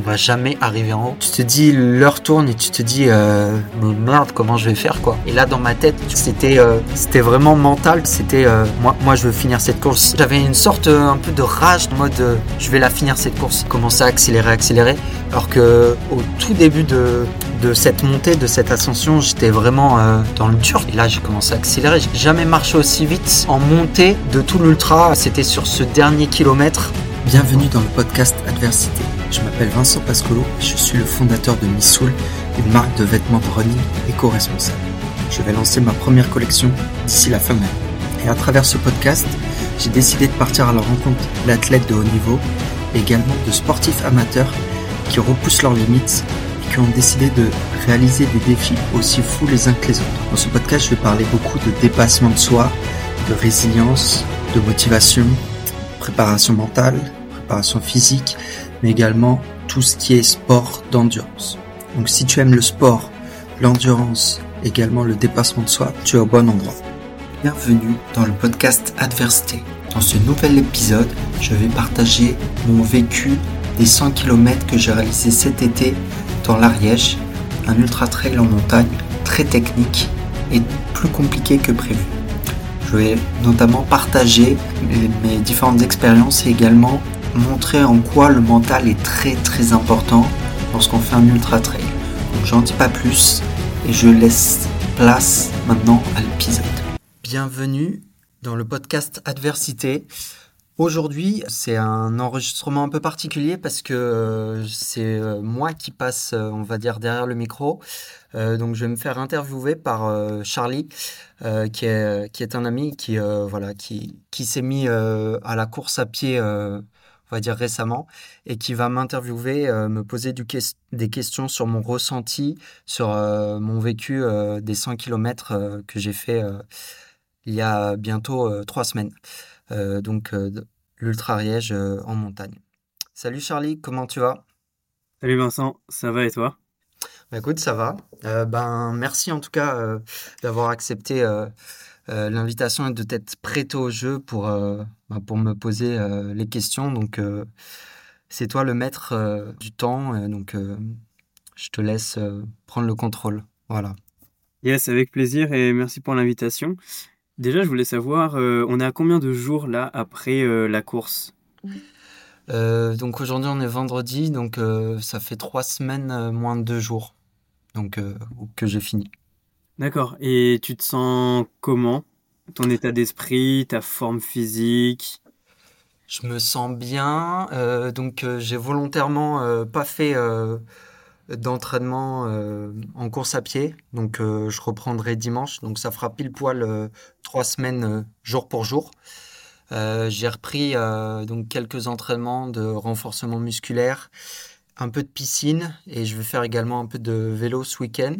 on va jamais arriver en haut. Tu te dis, l'heure tourne et tu te dis, euh, mais merde, comment je vais faire quoi Et là, dans ma tête, c'était euh, c'était vraiment mental. C'était, euh, moi, moi, je veux finir cette course. J'avais une sorte un peu de rage, en mode, je vais la finir cette course. Commencer à accélérer, accélérer. Alors que au tout début de, de cette montée, de cette ascension, j'étais vraiment dans le dur. Et là, j'ai commencé à accélérer. J'ai jamais marché aussi vite en montée de tout l'ultra. C'était sur ce dernier kilomètre Bienvenue dans le podcast Adversité. Je m'appelle Vincent Pascolo et je suis le fondateur de Missoul, une marque de vêtements de running éco-responsable. Je vais lancer ma première collection d'ici la fin mai. Et à travers ce podcast, j'ai décidé de partir à la rencontre d'athlètes de haut niveau et également de sportifs amateurs qui repoussent leurs limites et qui ont décidé de réaliser des défis aussi fous les uns que les autres. Dans ce podcast, je vais parler beaucoup de dépassement de soi, de résilience, de motivation, préparation mentale, préparation physique, mais également tout ce qui est sport d'endurance. Donc si tu aimes le sport, l'endurance, également le dépassement de soi, tu es au bon endroit. Bienvenue dans le podcast Adversité. Dans ce nouvel épisode, je vais partager mon vécu des 100 km que j'ai réalisé cet été dans l'Ariège, un ultra trail en montagne très technique et plus compliqué que prévu. Je vais notamment partager mes différentes expériences et également montrer en quoi le mental est très très important lorsqu'on fait un ultra trail. Donc j'en dis pas plus et je laisse place maintenant à l'épisode. Bienvenue dans le podcast Adversité. Aujourd'hui, c'est un enregistrement un peu particulier parce que euh, c'est euh, moi qui passe, euh, on va dire, derrière le micro. donc, je vais me faire interviewer par Charlie, qui, est, qui est un ami qui, voilà, qui, qui s'est mis à la course à pied, on va dire, récemment, et qui va m'interviewer, me poser du des questions sur mon ressenti, sur mon vécu des 100 km que j'ai fait il y a bientôt trois semaines. Euh, donc euh, l'Ultra Riège euh, en montagne. Salut Charlie, comment tu vas? Salut Vincent, ça va et toi? Bah Écoute, ça va. ben, merci en tout cas d'avoir accepté l'invitation et de t'être prêté au jeu pour, ben, pour me poser les questions. Donc, c'est toi le maître du temps. donc, je te laisse prendre le contrôle. Voilà. Yes, avec plaisir et merci pour l'invitation. Déjà, je voulais savoir, euh, on est à combien de jours là après euh, la course? Euh, Donc aujourd'hui, on est vendredi, donc ça fait trois semaines moins de deux jours donc, que j'ai fini. D'accord. Et tu te sens comment? Ton état d'esprit, ta forme physique? Je me sens bien. donc j'ai volontairement pas fait d'entraînement euh, en course à pied. Donc, euh, je reprendrai dimanche. Donc, ça fera pile poil euh, trois semaines jour pour jour. J'ai repris donc quelques entraînements de renforcement musculaire, un peu de piscine et je vais faire également un peu de vélo ce week-end.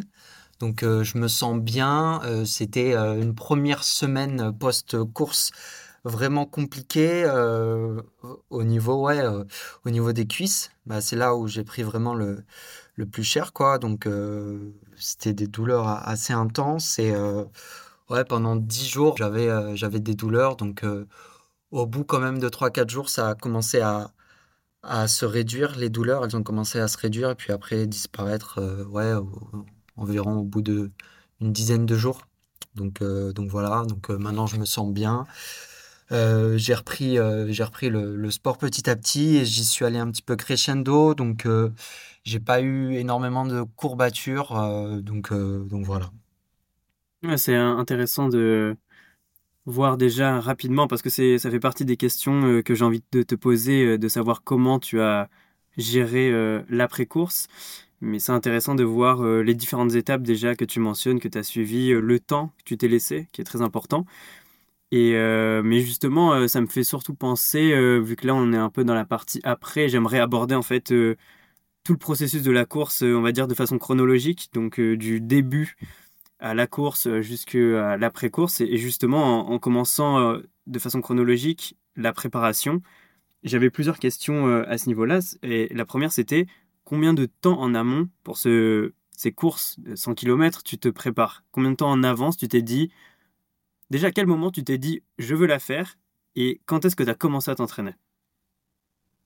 Donc, je me sens bien. C'était une première semaine post-course vraiment compliquée au niveau ouais au niveau des cuisses bah, c'est là où j'ai pris vraiment le, le plus cher, quoi. Donc, euh, c'était des douleurs assez intenses. Et euh, ouais, pendant 10 jours, j'avais euh, des douleurs. Donc, au bout quand même de 3-4 jours, ça a commencé à, à se réduire, les douleurs. Elles ont commencé à se réduire et puis après disparaître, ouais, environ au bout de une dizaine de jours. Donc, donc voilà, donc maintenant je me sens bien. j'ai repris, repris le, sport petit à petit et j'y suis allé un petit peu crescendo. Donc, j'ai pas eu énormément de courbatures, euh, donc, euh, donc voilà. c'est intéressant de voir déjà rapidement, parce que ça fait partie des questions euh, que j'ai envie de te poser, de savoir comment tu as géré l'après-course. Mais c'est intéressant de voir les différentes étapes déjà que tu mentionnes, que tu as suivi, le temps que tu t'es laissé, qui est très important. Et mais justement, ça me fait surtout penser, vu que là on est un peu dans la partie après, j'aimerais aborder en fait tout le processus de la course, euh, on va dire de façon chronologique, donc euh, du début à la course euh, jusqu'à l'après-course. Et justement, en, commençant de façon chronologique la préparation, j'avais plusieurs questions à ce niveau-là. Et la première, c'était combien de temps en amont pour ce, ces courses de 100 km tu te prépares? Combien de temps en avance tu t'es dit Déjà, quel moment tu t'es dit je veux la faire Et quand est-ce que tu as commencé à t'entraîner?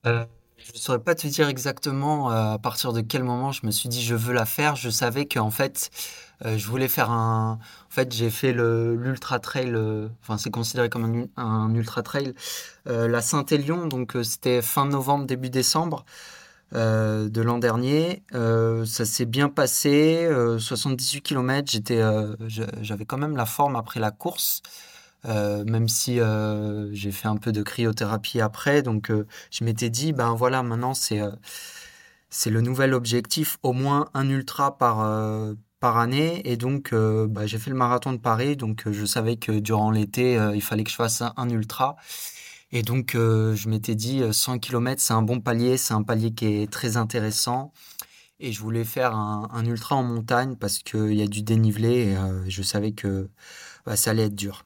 Je ne saurais pas te dire exactement à partir de quel moment je me suis dit je veux la faire. Je savais qu'en fait, je voulais faire un. En fait, j'ai fait l'ultra trail. C'est considéré comme un, ultra trail. la Saint-Élion, donc c'était fin novembre, début décembre. Euh, de l'an dernier. Euh, ça s'est bien passé, 78 km, j'étais, euh, j'avais quand même la forme après la course, même si j'ai fait un peu de cryothérapie après. Donc je m'étais dit, ben voilà, maintenant c'est c'est le nouvel objectif, au moins un ultra par, par année. Et donc bah, j'ai fait le marathon de Paris, donc je savais que durant l'été, il fallait que je fasse un ultra. Et donc, euh, je m'étais dit, 100 euh, km, c'est un bon palier, c'est un palier qui est très intéressant. Et je voulais faire un, ultra en montagne parce qu'il y a du dénivelé et euh, je savais que bah, ça allait être dur.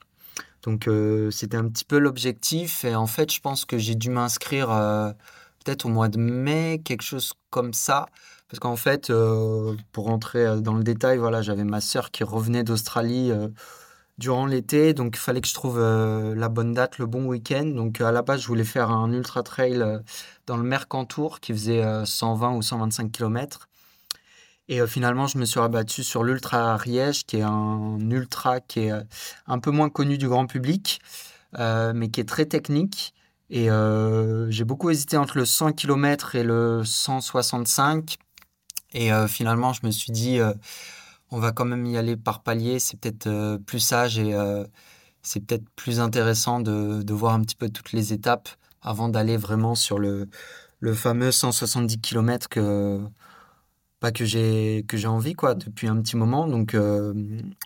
Donc, c'était un petit peu l'objectif. Et en fait, je pense que j'ai dû m'inscrire peut-être au mois de mai, quelque chose comme ça. Parce qu'en fait, pour rentrer dans le détail, voilà, j'avais ma sœur qui revenait d'Australie durant l'été, donc il fallait que je trouve euh, la bonne date, le bon week-end. Donc à la base, je voulais faire un ultra trail euh, dans le Mercantour qui faisait 120 euh, ou 125 km. Et finalement, je me suis rabattu sur l'Ultra Ariège, qui est un ultra qui est un peu moins connu du grand public, mais qui est très technique. Et j'ai beaucoup hésité entre le 100 km et le 165. Et finalement, je me suis dit on va quand même y aller par palier. C'est peut-être euh, plus sage et euh, c'est peut-être plus intéressant de, voir un petit peu toutes les étapes avant d'aller vraiment sur le, le fameux 170 km que, pas que j'ai que j'ai envie quoi depuis un petit moment. Donc, euh,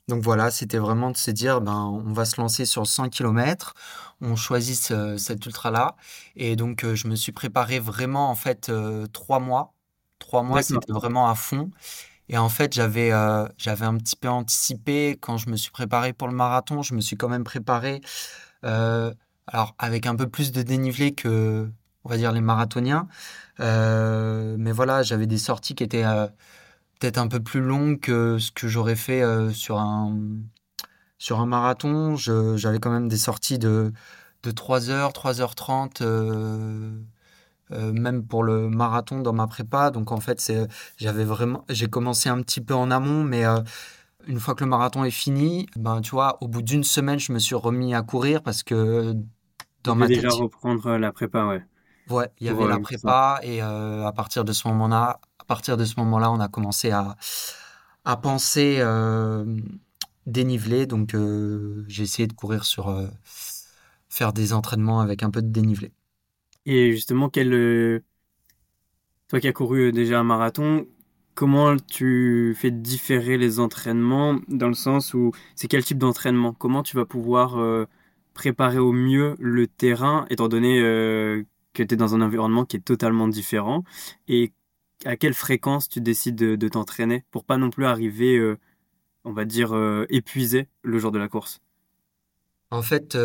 donc voilà, c'était vraiment de se dire ben, on va se lancer sur 100 km, on choisit cet ultra-là. Et donc je me suis préparé vraiment en fait trois mois. Trois mois, c'était vraiment à fond. Et en fait, j'avais euh, j'avais un petit peu anticipé quand je me suis préparé pour le marathon. Je me suis quand même préparé, euh, alors avec un peu plus de dénivelé que, on va dire, les marathoniens. Euh, mais voilà, j'avais des sorties qui étaient peut-être un peu plus longues que ce que j'aurais fait sur un, sur un marathon. J'avais quand même des sorties de, de 3 heures, 3h30 euh, même pour le marathon dans ma prépa. Donc en fait, c'est, j'avais vraiment, j'ai commencé un petit peu en amont, mais euh, une fois que le marathon est fini, ben tu vois, au bout d'une semaine, je me suis remis à courir parce que dans ma tête, déjà reprendre la prépa, ouais. Ouais, il y avait la prépa et euh, à partir de ce moment-là, à partir de ce moment-là, on a commencé à à penser dénivelé. Donc j'ai essayé de courir sur faire des entraînements avec un peu de dénivelé. Et justement, quel, euh, toi qui as couru euh, déjà un marathon, comment tu fais différer les entraînements dans le sens où c'est quel type d'entraînement? Comment tu vas pouvoir euh, préparer au mieux le terrain étant donné que tu es dans un environnement qui est totalement différent? Et à quelle fréquence tu décides de, t'entraîner pour pas non plus arriver, on va dire, épuisé le jour de la course? En fait,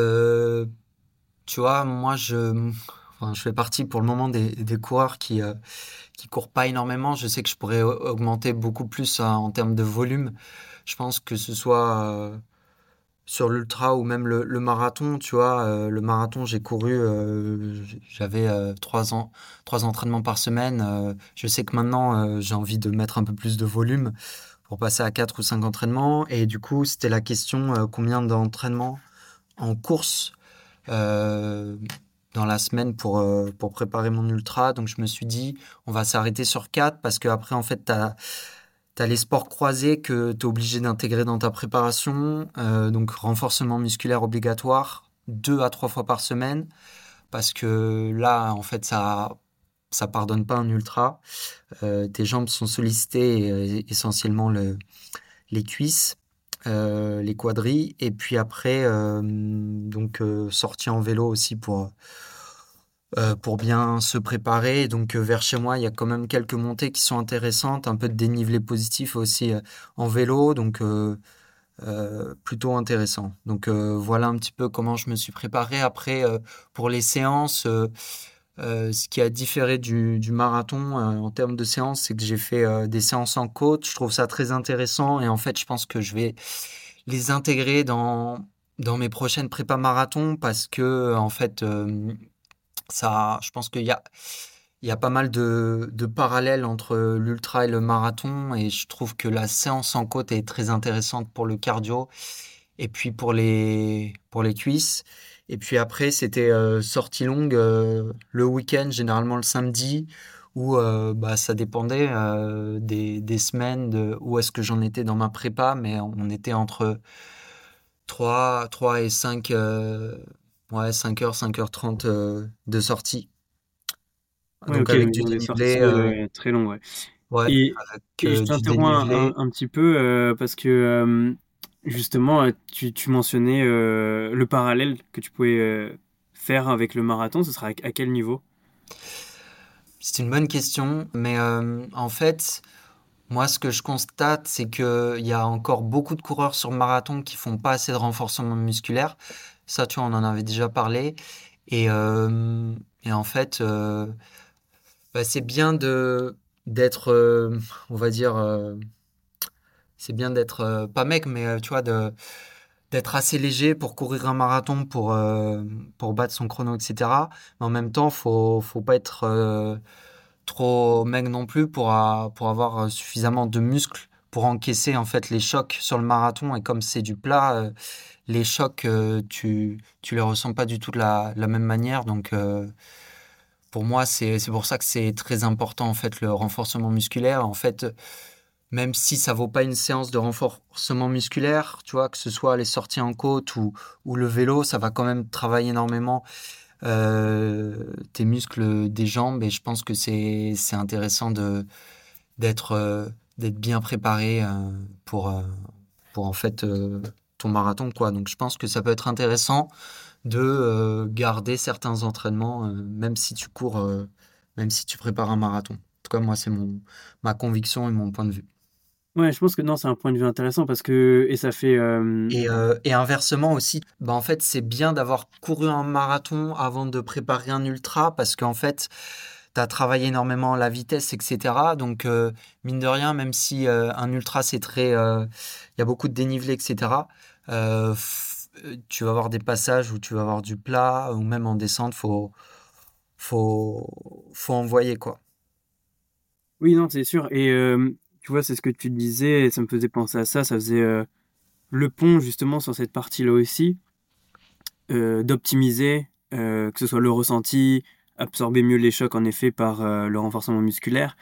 tu vois, moi je je fais partie pour le moment des, coureurs qui euh, qui courent pas énormément. Je sais que je pourrais augmenter beaucoup plus hein, en termes de volume. Je pense que ce soit euh, sur l'ultra ou même le, marathon, tu vois. Euh, le marathon, j'ai couru, j'avais trois trois entraînements par semaine. je sais que maintenant, j'ai envie de mettre un peu plus de volume pour passer à quatre ou cinq entraînements. Et du coup, c'était la question combien d'entraînements en course dans la semaine pour, euh, pour préparer mon ultra. Donc je me suis dit, on va s'arrêter sur 4 parce qu'après, en fait, tu as, les sports croisés que tu es obligé d'intégrer dans ta préparation. Euh, donc renforcement musculaire obligatoire, deux à trois fois par semaine. Parce que là, en fait, ça ça pardonne pas un ultra. Euh, tes jambes sont sollicitées, essentiellement le, les cuisses. Euh, les quadrilles, et puis après, euh, donc euh, en vélo aussi pour, pour bien se préparer. Donc vers chez moi, il y a quand même quelques montées qui sont intéressantes, un peu de dénivelé positif aussi en vélo, donc plutôt intéressant. Donc voilà un petit peu comment je me suis préparé. Après, pour les séances, ce qui a différé du, marathon en termes de séances, c'est que j'ai fait des séances en côte. Je trouve ça très intéressant et en fait, je pense que je vais les intégrer dans, mes prochaines prépas marathon parce que en fait, ça, je pense qu'il y a, il y a pas mal de, parallèles entre l'ultra et le marathon et je trouve que la séance en côte est très intéressante pour le cardio et puis pour les cuisses. Et puis après, c'était euh, sortie longue euh, le week-end, généralement le samedi, où euh, bah, ça dépendait des, des, semaines de où est-ce que j'en étais dans ma prépa, mais on était entre 3, 3 et 5, ouais, 5h, 5h30 de sortie. Donc avec du dénivelé très long, ouais. ouais et, je t'interromps un, un, petit peu parce que Justement, euh, tu, tu mentionnais euh, le parallèle que tu pouvais euh, faire avec le marathon. Ce sera à, quel niveau? C'est une bonne question, mais en fait, moi, ce que je constate, c'est qu'il y a encore beaucoup de coureurs sur marathon qui font pas assez de renforcement musculaire. Ça, tu vois, on en avait déjà parlé. Et, et en fait, bah, c'est bien d'être, on va dire c'est bien d'être euh, pas mec, mais euh, tu vois, d'être assez léger pour courir un marathon, pour, euh, pour battre son chrono, etc. Mais en même temps, faut, faut pas être trop mec non plus pour, pour avoir suffisamment de muscles pour encaisser en fait les chocs sur le marathon. Et comme c'est du plat, les chocs, tu, tu les ressens pas du tout de la, la même manière. Donc, pour moi, c'est pour ça que c'est très important en fait le renforcement musculaire. En fait, même si ça vaut pas une séance de renforcement musculaire, tu vois, que ce soit les sorties en côte ou, le vélo, ça va quand même travailler énormément euh, tes muscles des jambes et je pense que c'est intéressant euh, d'être bien préparé euh, pour pour en fait ton marathon quoi. Donc je pense que ça peut être intéressant de garder certains entraînements même si tu cours même si tu prépares un marathon. En tout cas moi c'est mon ma conviction et mon point de vue. Ouais, je pense que non, c'est un point de vue intéressant parce que et ça fait Et, et inversement aussi, bah, en fait, c'est bien d'avoir couru un marathon avant de préparer un ultra parce qu'en fait, tu as travaillé énormément la vitesse, etc. Donc, mine de rien, même si un ultra, c'est très. Il y a beaucoup de dénivelé, etc., tu vas avoir des passages où tu vas avoir du plat ou même en descente, faut, faut, faut envoyer, quoi. Oui, non, c'est sûr. Et tu vois, c'est ce que tu disais, ça me faisait penser à ça, ça faisait euh, le pont justement sur cette partie-là aussi, euh, d'optimiser, euh, que ce soit le ressenti, absorber mieux les chocs en effet par le renforcement musculaire.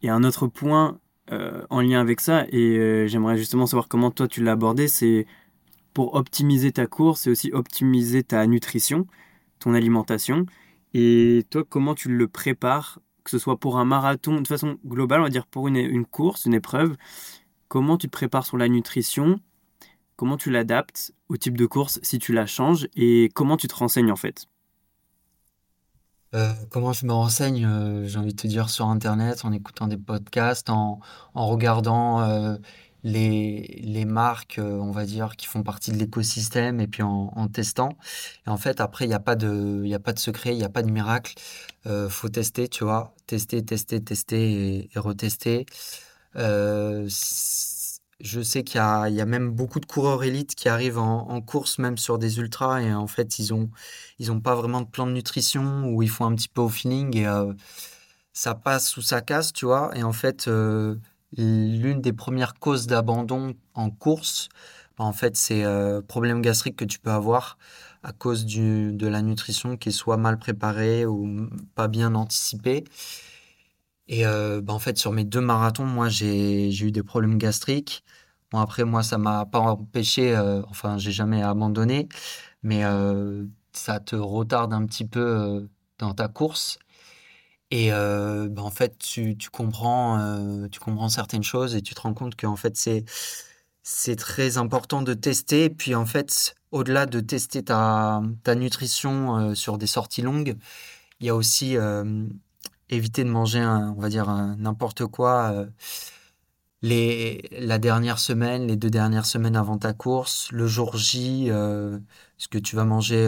Et un autre point en lien avec ça, et j'aimerais justement savoir comment toi tu l'as abordé, c'est pour optimiser ta course et aussi optimiser ta nutrition, ton alimentation. Et toi, comment tu le prépares que ce soit pour un marathon, de façon globale, on va dire pour une, une course, une épreuve, comment tu te prépares sur la nutrition, comment tu l'adaptes au type de course si tu la changes et comment tu te renseignes en fait? Euh, comment je me renseigne, euh, j'ai envie de te dire sur Internet, en écoutant des podcasts, en, en regardant euh, les, les marques, euh, on va dire, qui font partie de l'écosystème et puis en, testant. Et en fait, après, il n'y a, pas de, y a pas de secret, il n'y a pas de miracle. Euh, faut tester, tu vois. Tester, tester, tester et, retester. Euh, je sais qu'il y y a même beaucoup de coureurs élites qui arrivent en, course, même sur des ultras, et en fait, ils n'ont ils ont pas vraiment de plan de nutrition ou ils font un petit peu au feeling et euh, ça passe ou ça casse, tu vois. Et en fait, l'une des premières causes d'abandon en course, bah, en fait, c'est euh, problème gastrique que tu peux avoir à cause du, de la nutrition qui est soit mal préparée ou pas bien anticipée. Et euh, bah, en fait, sur mes deux marathons, moi, j'ai eu des problèmes gastriques. Bon, après, moi, ça m'a pas empêché, euh, enfin, j'ai jamais abandonné, mais euh, ça te retarde un petit peu euh, dans ta course. Et euh, bah, en fait, tu, tu comprends, euh, tu comprends certaines choses et tu te rends compte qu'en fait, c'est, c'est très important de tester. Puis, en fait, au-delà de tester ta, ta nutrition euh, sur des sorties longues, il y a aussi éviter de manger, on va dire, n'importe quoi les, la dernière semaine, les deux dernières semaines avant ta course, le jour J, ce que tu vas manger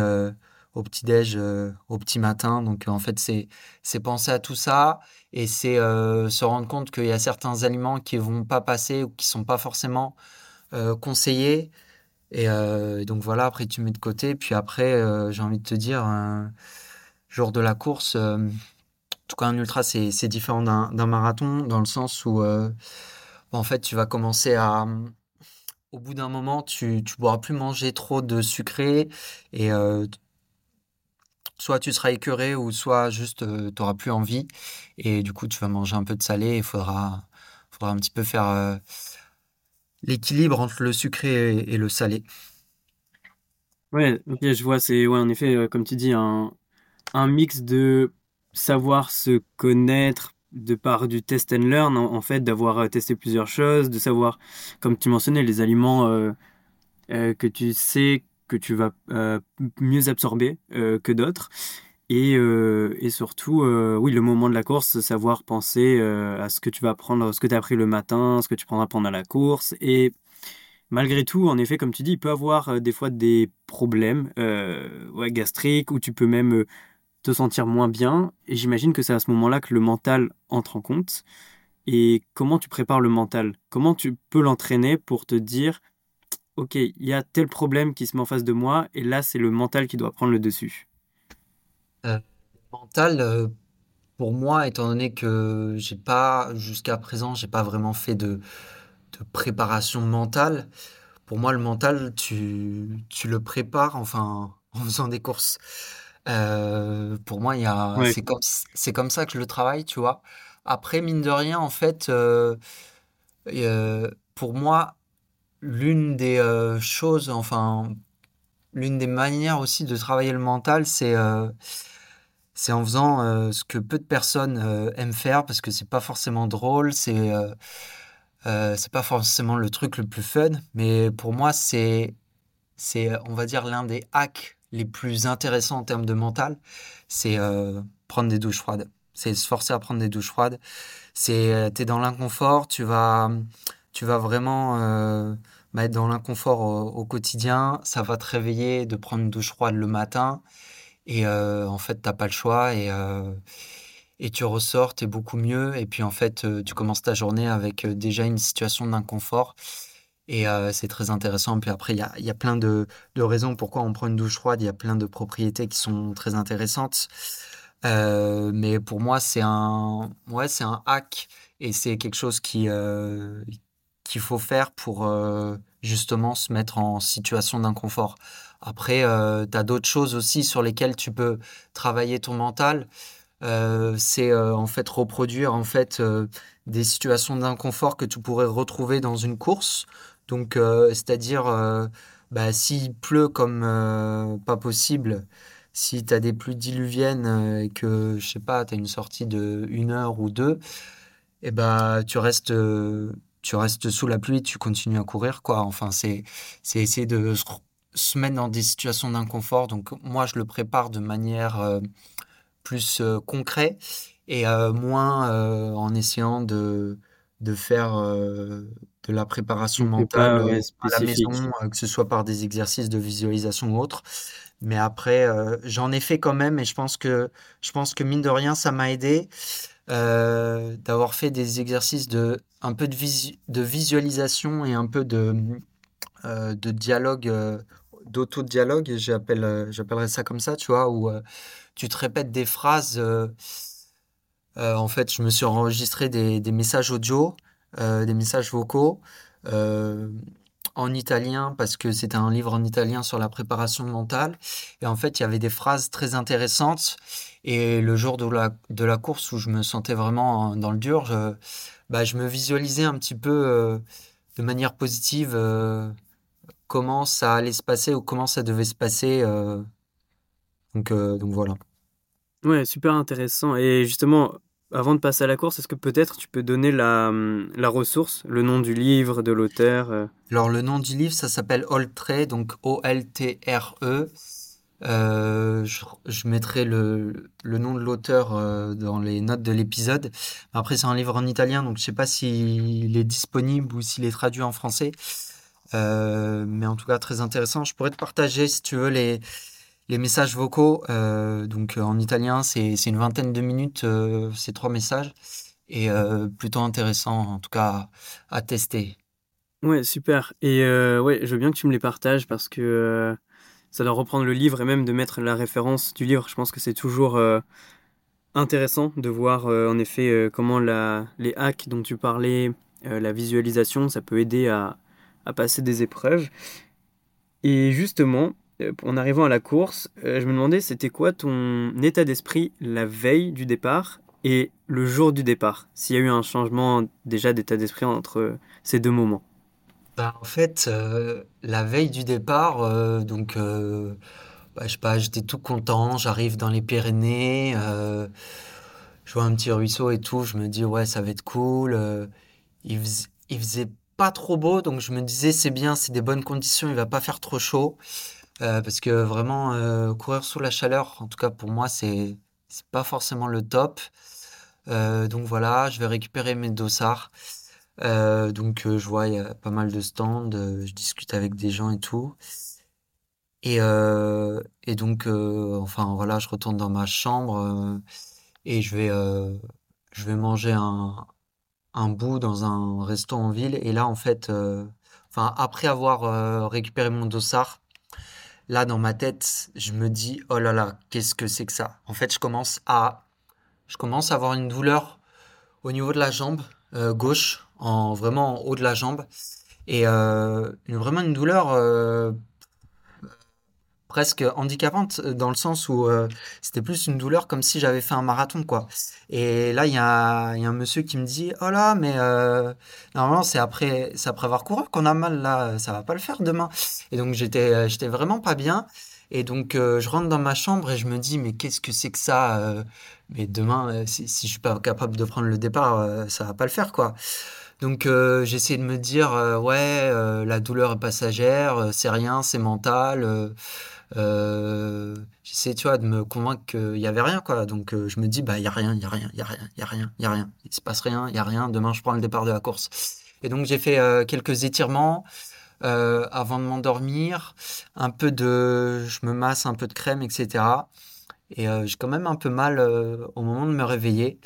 au petit-déj, euh, au petit matin. Donc, en fait, c'est, c'est penser à tout ça et c'est euh, se rendre compte qu'il y a certains aliments qui vont pas passer ou qui sont pas forcément euh, conseillés. Et donc, voilà, après, tu mets de côté. Puis après, j'ai envie de te dire, jour de la course, tout cas, un ultra, c'est différent d'un marathon dans le sens où, en fait, tu vas commencer à. Au bout d'un moment, tu ne pourras plus manger trop de sucré et soit tu seras écœuré ou soit juste tu n'auras plus envie et du coup tu vas manger un peu de salé. Il faudra, faudra un petit peu faire l'équilibre entre le sucré et, le salé. Ouais, ok, je vois. C'est ouais, en effet, comme tu dis, un, un mix de savoir se connaître de par du test and learn, en, fait, d'avoir euh, testé plusieurs choses, de savoir, comme tu mentionnais, les aliments euh, euh, que tu sais que tu vas mieux absorber que d'autres. Et, et, surtout, oui, le moment de la course, savoir penser à ce que tu vas prendre, ce que tu as appris le matin, ce que tu prendras pendant la course. Et malgré tout, en effet, comme tu dis, il peut avoir des fois des problèmes ouais, gastriques, ou tu peux même te sentir moins bien. Et j'imagine que c'est à ce moment-là que le mental entre en compte. Et comment tu prépares le mental? Comment tu peux l'entraîner pour te dire, OK, il y a tel problème qui se met en face de moi, et là, c'est le mental qui doit prendre le dessus euh, Mental, euh, pour moi, étant donné que j'ai pas, jusqu'à présent, j'ai pas vraiment fait de, de préparation mentale, pour moi, le mental, tu, tu le prépares, enfin, en faisant des courses. Euh, pour moi, il y a, c'est comme, c'est comme ça que je le travaille, tu vois. Après, mine de rien, en fait, euh, pour moi, l'une des choses, enfin, l'une des manières aussi de travailler le mental, c'est c'est en faisant ce que peu de personnes aiment faire parce que c'est pas forcément drôle, c'est c'est pas forcément le truc le plus fun, mais pour moi, c'est on va dire, l'un des hacks les plus intéressants en termes de mental, c'est euh, prendre des douches froides. C'est se forcer à prendre des douches froides. C'est, euh, es dans l'inconfort, tu vas, tu vas vraiment euh, être dans l'inconfort au, quotidien. Ça va te réveiller de prendre une douche froide le matin. Et en fait, t'as pas le choix. Et, et tu ressors, es beaucoup mieux. Et puis en fait, tu commences ta journée avec déjà une situation d'inconfort. Et c'est très intéressant. Puis après, il y a, y a, plein de, de, raisons pourquoi on prend une douche froide. Il y a plein de propriétés qui sont très intéressantes. mais pour moi, c'est un, ouais, c'est un hack et c'est quelque chose qui, qu'il faut faire pour justement se mettre en situation d'inconfort. Après, tu as d'autres choses aussi sur lesquelles tu peux travailler ton mental. c'est en fait reproduire en fait des situations d'inconfort que tu pourrais retrouver dans une course donc, euh, c'est-à-dire, euh, bah, s'il pleut comme euh, pas possible, si tu as des pluies diluviennes et que, je sais pas, tu as une sortie de une heure ou deux, et eh bah, tu restes, tu restes sous la pluie, tu continues à courir, quoi. Enfin, c'est, essayer de se, mettre dans des situations d'inconfort. Donc, moi, je le prépare de manière plus concrète et moins en essayant de, de faire de la préparation mentale euh, à la maison, euh, que ce soit par des exercices de visualisation ou autre. Mais après, euh, j'en ai fait quand même et je pense que, je pense que mine de rien, ça m'a aidé d'avoir fait des exercices de un peu de, de visualisation et un peu de, de dialogue, d'auto-dialogue, j'appellerais ça comme ça, tu vois, où tu te répètes des phrases. en fait, je me suis enregistré des, des messages audio euh, des messages vocaux euh, en italien parce que c'était un livre en italien sur la préparation mentale. Et en fait, il y avait des phrases très intéressantes. Et le jour de la, de la course où je me sentais vraiment dans le dur, je, bah, je me visualisais un petit peu euh, de manière positive comment ça allait se passer ou comment ça devait se passer. donc, donc voilà. Ouais, super intéressant. Et justement, avant de passer à la course, est-ce que peut-être tu peux donner la, ressource, le nom du livre, de l'auteur euh? Alors, le nom du livre, ça s'appelle Oltre, donc O-L-T-R-E. Euh, je, mettrai le, le, nom de l'auteur euh, dans les notes de l'épisode. Après, c'est un livre en italien, donc je ne sais pas s'il est disponible ou s'il est traduit en français. mais en tout cas, très intéressant. Je pourrais te partager, si tu veux, les, les messages vocaux, euh, donc euh, en italien, c'est une vingtaine de minutes, euh, ces trois messages, et plutôt intéressant en tout cas à, tester. Ouais, super. Et ouais, je veux bien que tu me les partages parce que ça doit reprendre le livre et même de mettre la référence du livre. Je pense que c'est toujours intéressant de voir en effet comment les hacks dont tu parlais, la visualisation, ça peut aider à passer des épreuves. Et justement, en arrivant à la course, je me demandais c'était quoi ton état d'esprit la veille du départ et le jour du départ? S'il y a eu un changement déjà d'état d'esprit entre ces deux moments bah, En fait, euh, la veille du départ, euh, donc, euh, bah, je sais pas, j'étais tout content, j'arrive dans les Pyrénées, je vois un petit ruisseau et tout, je me dis, ouais, ça va être cool. il, il faisait pas trop beau, donc je me disais, c'est bien, c'est des bonnes conditions, il va pas faire trop chaud. Parce que vraiment, courir sous la chaleur, en tout cas pour moi, c'est pas forcément le top. donc voilà, je vais récupérer mes dossards. Euh, donc euh, je vois, il y a pas mal de stands, euh, je discute avec des gens et tout. Et, et donc, enfin voilà, je retourne dans ma chambre et je vais, je vais manger un, un bout dans un resto en ville. Et là, en fait, enfin après avoir récupéré mon dossard, là dans ma tête, je me dis, oh là là, qu'est-ce que c'est que ça? En fait, je commence à, je commence à avoir une douleur au niveau de la jambe gauche en vraiment en haut de la jambe. Et euh, vraiment une douleur euh, presque handicapante dans le sens où euh, c'était plus une douleur comme si j'avais fait un marathon quoi. Et là il y, a, y a un monsieur qui me dit oh là mais normalement c'est après c'est après avoir couru qu'on a mal là ça va pas le faire demain. Et donc j'étais j'étais vraiment pas bien. Et donc je rentre dans ma chambre et je me dis mais qu'est-ce que c'est que ça Mais demain si, si je suis pas capable de prendre le départ ça va pas le faire quoi. Donc euh, j'essaie de me dire euh, ouais euh, la douleur est passagère, c'est rien, c'est mental. J'essaie tu vois de me convaincre qu'il y avait rien quoi. Donc je me dis bah il y a rien, il y a rien, il y a rien, il y a rien, il y a rien. Il se passe rien, il y a rien. Demain je prends le départ de la course. Et donc j'ai fait quelques étirements. avant de m'endormir, un peu de, je me masse un peu de crème, etc. Et j'ai quand même un peu mal au moment de me réveiller.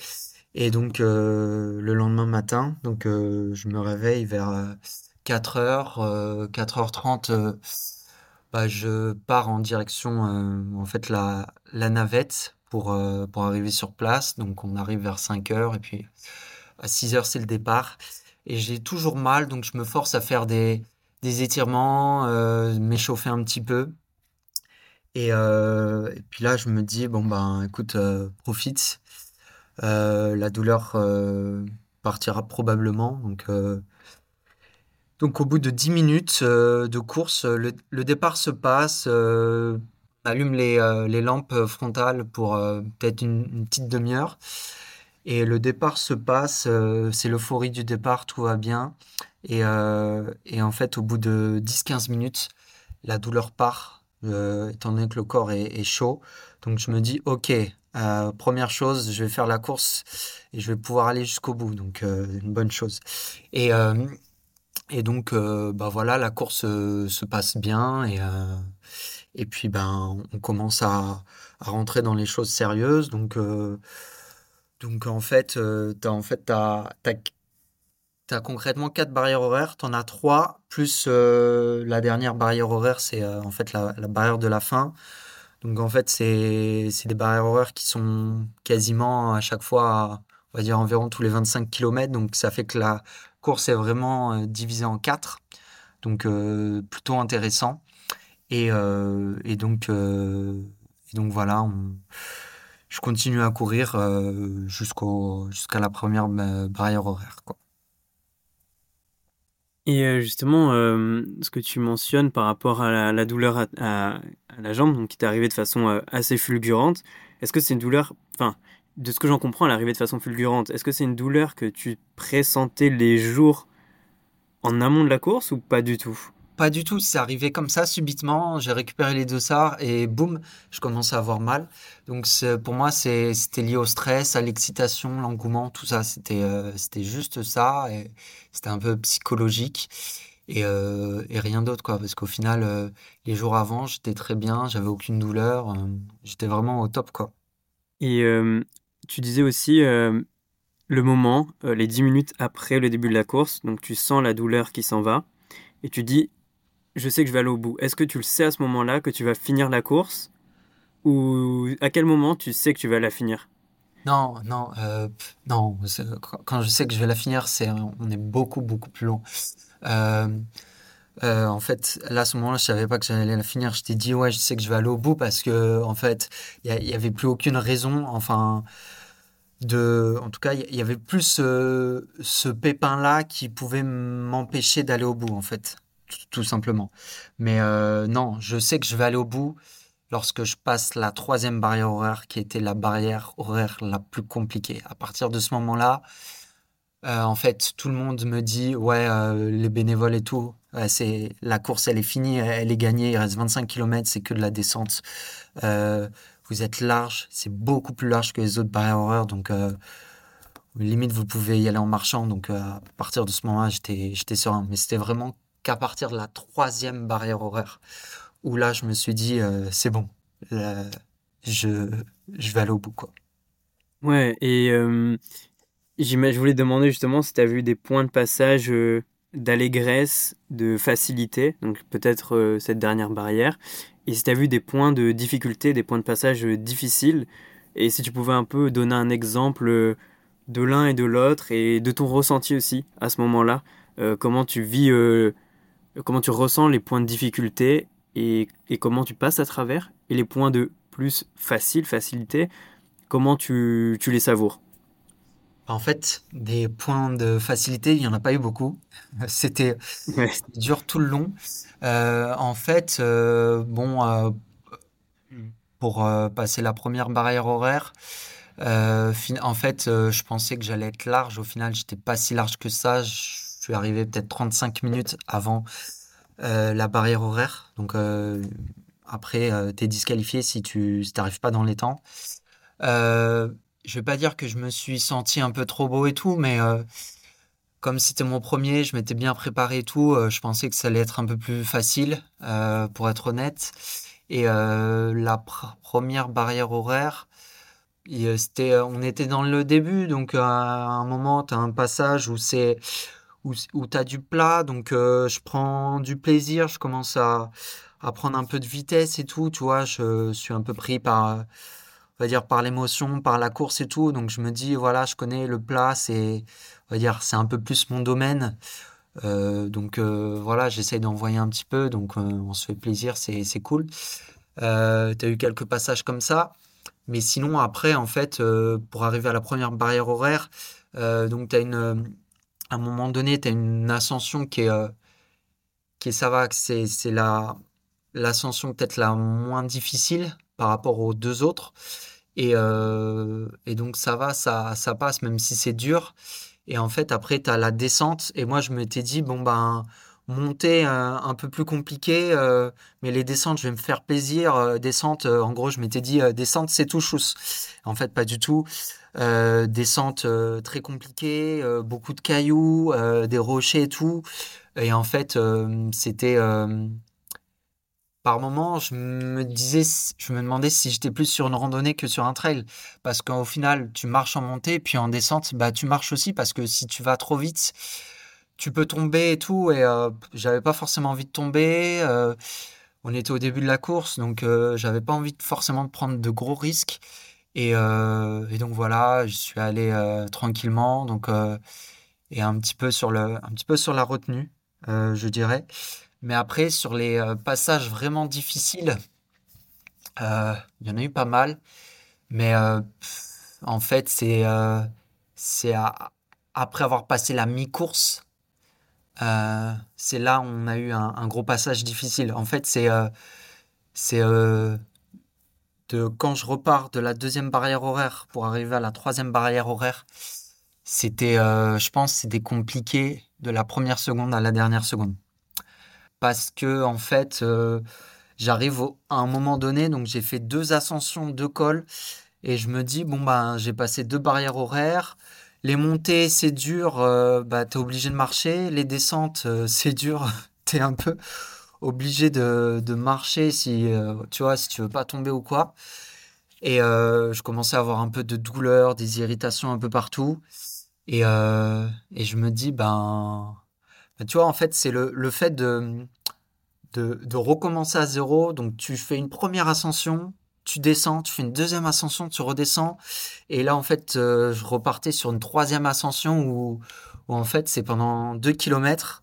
Et donc, euh, le lendemain matin, donc, euh, je me réveille vers 4h, euh, 4h30, bah, je pars en direction, en fait, la, navette pour, pour arriver sur place. Donc, on arrive vers 5h et puis à 6h, c'est le départ. Et j'ai toujours mal, donc je me force à faire des, étirements, m'échauffer un petit peu. Et, et, puis là, je me dis, bon, ben, écoute, profite. Euh, la douleur euh, partira probablement. Donc, euh, donc au bout de 10 minutes de course, le, départ se passe, on allume les, les, lampes frontales pour peut-être une, petite demi-heure. Et le départ se passe, c'est l'euphorie du départ, tout va bien. Et, et en fait, au bout de 10-15 minutes, la douleur part, étant donné que le corps est, est, chaud. Donc je me dis, ok, euh, première chose, je vais faire la course et je vais pouvoir aller jusqu'au bout, donc euh, une bonne chose. Et, euh, et donc, bah voilà, la course se passe bien et, et puis ben, on commence à, à, rentrer dans les choses sérieuses. Donc, donc en fait, tu as, en fait, as, as, concrètement quatre barrières horaires, tu en as trois, plus la dernière barrière horaire, c'est en fait la, la, barrière de la fin. Donc en fait, c'est des barrières horaires qui sont quasiment à chaque fois, on va dire environ tous les 25 km. Donc ça fait que la course est vraiment euh, divisée en quatre. Donc euh, plutôt intéressant. Et, euh, donc, voilà, je continue à courir jusqu'à la première barrière horaire. Et justement, ce que tu mentionnes par rapport à la, douleur à, la jambe, donc qui t'est arrivée de façon assez fulgurante, est-ce que c'est une douleur, enfin, de ce que j'en comprends, elle est arrivée de façon fulgurante, est-ce que c'est une douleur que tu pressentais les jours en amont de la course ou pas du tout? Pas du tout, c'est arrivé comme ça subitement. J'ai récupéré les dossards et boum, je commence à avoir mal. Donc pour moi, c'était lié au stress, à l'excitation, l'engouement, tout ça. C'était euh, juste ça. C'était un peu psychologique et, euh, et rien d'autre quoi. Parce qu'au final, euh, les jours avant, j'étais très bien, j'avais aucune douleur, j'étais vraiment au top quoi. Et tu disais aussi le moment, les 10 minutes après le début de la course, donc tu sens la douleur qui s'en va et tu dis je sais que je vais aller au bout. Est-ce que tu le sais à ce moment-là que tu vas finir la course Ou à quel moment tu sais que tu vas la finir? Non, non, euh, non. Quand je sais que je vais la finir, c'est on est beaucoup beaucoup plus long. Euh, euh, en fait, là, à ce moment-là, je savais pas que j'allais la finir. Je t'ai dit, ouais, je sais que je vais aller au bout parce que, en fait, il y, avait plus aucune raison. Enfin, de, en tout cas, il y, avait plus ce pépin-là qui pouvait m'empêcher d'aller au bout, en fait, tout, simplement. Mais non, je sais que je vais aller au bout lorsque je passe la troisième barrière horaire, qui était la barrière horaire la plus compliquée. À partir de ce moment-là, euh, en fait, tout le monde me dit, ouais, euh, les bénévoles et tout, c'est la course, elle est finie, elle est gagnée, il reste 25 km, c'est que de la descente. Euh, vous êtes large, c'est beaucoup plus large que les autres barrières horaires, donc limite vous pouvez y aller en marchant. Donc à partir de ce moment-là, j'étais, serein. Mais c'était vraiment qu'à partir de la troisième barrière horaire où là, je me suis dit, euh, c'est bon, je, je vais aller au bout, quoi. Ouais, et euh, je voulais demander justement si tu as vu des points de passage euh, d'allégresse, de facilité, donc peut-être euh, cette dernière barrière, et si tu as vu des points de difficulté, des points de passage difficiles, et si tu pouvais un peu donner un exemple de l'un et de l'autre, et de ton ressenti aussi à ce moment-là, comment tu vis, comment tu ressens les points de difficulté et, comment tu passes à travers et les points de plus facile, facilité, comment tu, tu les savoures? En fait, des points de facilité, il n'y en a pas eu beaucoup. C'était dur tout le long. Euh, en fait, euh, bon, euh, pour passer la première barrière horaire, en fait, je pensais que j'allais être large. Au final, j'étais pas si large que ça. Je suis arrivé peut-être 35 minutes avant la barrière horaire. Donc après, tu es disqualifié si tu n'arrives pas dans les temps. Je vais pas dire que je me suis senti un peu trop beau et tout, mais comme c'était mon premier, je m'étais bien préparé et tout. je pensais que ça allait être un peu plus facile, pour être honnête. Et la première barrière horaire, c'était, on était dans le début, donc à un moment, tu as un passage où c'est où, tu as du plat, donc euh, je prends du plaisir, je commence à, à, prendre un peu de vitesse et tout, tu vois, je suis un peu pris par, on va dire, par l'émotion, par la course et tout, donc je me dis, voilà, je connais le plat, c'est, on va dire, c'est un peu plus mon domaine. Euh, donc euh, voilà, j'essaye d'envoyer un petit peu, donc on se fait plaisir, c'est, c'est cool. tu as eu quelques passages comme ça, mais sinon après, en fait, pour arriver à la première barrière horaire, donc tu as une, à un moment donné, tu as une ascension qui est, euh, qui est ça va, c'est, c'est la, l'ascension peut-être la moins difficile par rapport aux deux autres. Et, euh, et donc ça va, ça, ça passe, même si c'est dur. Et en fait, après, tu as la descente. Et moi, je m'étais dit, bon, ben, monter euh, un peu plus compliqué, mais les descentes, je vais me faire plaisir. descente, en gros, je m'étais dit, descente, c'est tout chousse. En fait, pas du tout. Euh, descente euh, très compliquée, euh, beaucoup de cailloux, des rochers et tout. Et en fait, c'était par moment, je me disais, je me demandais si j'étais plus sur une randonnée que sur un trail, parce qu'au final, tu marches en montée, puis en descente, bah tu marches aussi, parce que si tu vas trop vite, tu peux tomber et tout. Et j'avais pas forcément envie de tomber. on était au début de la course, donc j'avais pas envie de, forcément de prendre de gros risques. Euh, et, donc voilà, je suis allé euh, tranquillement, donc euh, et un petit peu sur le, un petit peu sur la retenue, je dirais. Mais après, sur les passages vraiment difficiles, il y en a eu pas mal. Mais en fait, c'est c'est après avoir passé la mi-course, c'est là où on a eu un, un, gros passage difficile. En fait, c'est c'est de quand je repars de la deuxième barrière horaire pour arriver à la troisième barrière horaire, c'était, euh, je pense, c'était compliqué de la première seconde à la dernière seconde. Parce que, en fait, euh, j'arrive à un moment donné, donc j'ai fait deux ascensions, deux cols, et je me dis, bon, ben, j'ai passé deux barrières horaires. Les montées, c'est dur, euh, bah, t'es obligé de marcher. Les descentes, c'est dur, t'es un peu obligé de, de marcher si, euh, tu vois, si tu veux pas tomber ou quoi. Et euh, je commençais à avoir un peu de douleur, des irritations un peu partout. Et, euh, et je me dis, ben, ben, tu vois, en fait, c'est le, le fait de, de, recommencer à zéro. Donc, tu fais une première ascension, tu descends, tu fais une deuxième ascension, tu redescends. Et là, en fait, euh, je repartais sur une troisième ascension où, où en fait, c'est pendant deux kilomètres.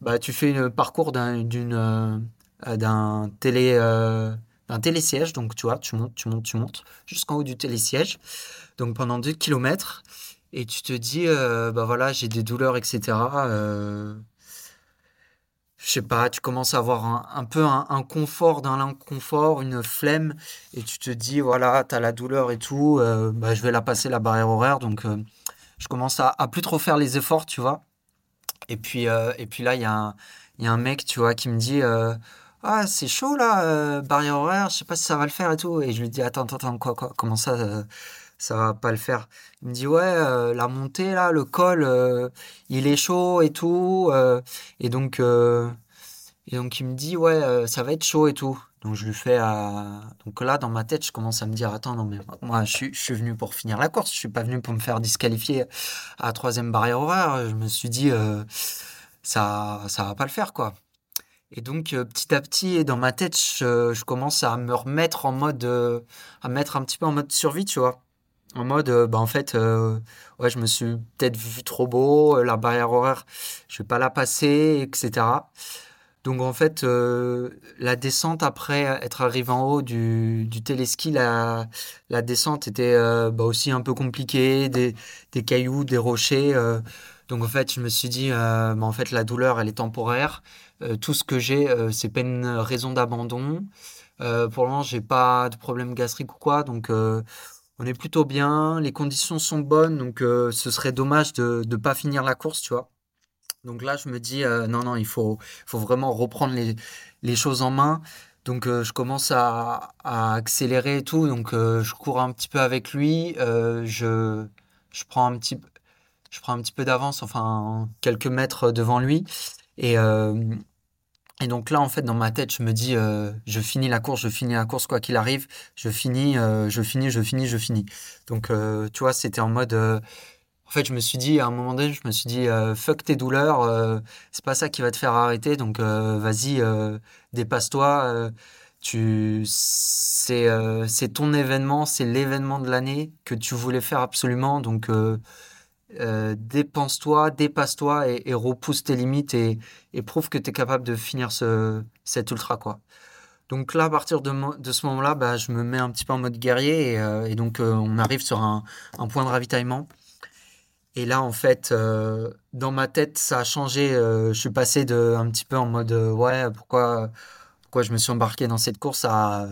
Bah, tu fais un parcours d'un, d'une, euh, d'un télé, euh, d'un télésiège. Donc, tu vois, tu montes, tu montes, tu montes jusqu'en haut du télésiège. Donc, pendant deux kilomètres. Et tu te dis, bah voilà, j'ai des douleurs, etc je sais pas, tu commences à avoir un, peu un, confort dans l'inconfort, une flemme, et tu te dis, voilà, tu as la douleur et tout, euh, bah, je vais la passer la barrière horaire, donc euh, je commence à, à plus trop faire les efforts, tu vois. Et puis, euh, et puis là, il y, a un, y a un mec, tu vois, qui me dit, ah, c'est chaud là, barrière horaire, je sais pas si ça va le faire et tout. Et je lui dis, attends, attends, attends, quoi, quoi, comment ça ça va pas le faire. Il me dit ouais, euh, la montée là, le col, euh, il est chaud et tout, euh, et donc et donc il me dit ouais, ça va être chaud et tout. Donc je lui fais donc là dans ma tête je commence à me dire attends non mais moi je suis, je suis venu pour finir la course, je suis pas venu pour me faire disqualifier à troisième barrière horaire. Je me suis dit ça ça va pas le faire quoi. Et donc, petit à petit, dans ma tête, je, je, commence à me remettre en mode, à mettre un petit peu en mode survie, tu vois. En mode, euh, bah en fait, euh, ouais, je me suis peut-être vu trop beau, euh, la barrière horaire, je vais pas la passer, etc. Donc en fait, la descente après être arrivé en haut du, du téléski, la, descente était bah aussi un peu compliquée, des, des cailloux, des rochers. donc en fait, je me suis dit, bah, en fait, la douleur, elle est temporaire. tout ce que j'ai, c'est pas une raison d'abandon. pour le moment, j'ai pas de problème gastrique ou quoi, donc on est plutôt bien, les conditions sont bonnes, donc euh, ce serait dommage de ne pas finir la course, tu vois. Donc là, je me dis, euh, non, non, il faut, faut vraiment reprendre les, les choses en main. Donc euh, je commence à, à, accélérer et tout, donc je cours un petit peu avec lui, je, je, prends un petit, je prends un petit peu d'avance, enfin quelques mètres devant lui, et, et donc là, en fait, dans ma tête, je me dis, euh, je finis la course, je finis la course quoi qu'il arrive, je finis, euh, je finis, je finis, je finis. Donc, euh, tu vois, c'était en mode, en fait, je me suis dit, à un moment donné, je me suis dit, fuck tes douleurs, c'est pas ça qui va te faire arrêter, donc vas-y, dépasse-toi. tu, c'est, ton événement, c'est l'événement de l'année que tu voulais faire absolument, donc euh, dépense-toi, dépasse-toi et, repousse tes limites et, prouve que tu es capable de finir ce, cet ultra. quoi. Donc là, à partir de, ce moment-là, bah, je me mets un petit peu en mode guerrier et, euh, donc euh, on arrive sur un, point de ravitaillement. Et là, en fait, dans ma tête, ça a changé. je suis passé de un petit peu en mode ouais, pourquoi, pourquoi je me suis embarqué dans cette course à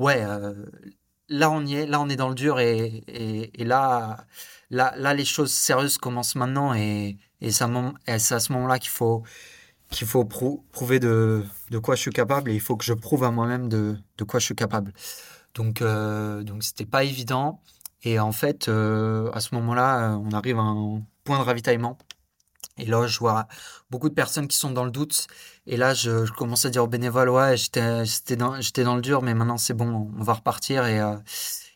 ouais, là on y est, là on est dans le dur et, là là, les choses sérieuses commencent maintenant et, c'est à ce moment-là qu'il faut, faut prouver de, quoi je suis capable et il faut que je prouve à moi-même de, quoi je suis capable. Donc, euh, donc c'était pas évident. Et en fait, euh, à ce moment-là, on arrive à un point de ravitaillement. Et là, je vois beaucoup de personnes qui sont dans le doute. Et là, je, commence à dire aux bénévoles, ouais, j'étais dans, dans le dur, mais maintenant c'est bon, on va repartir. Et, euh,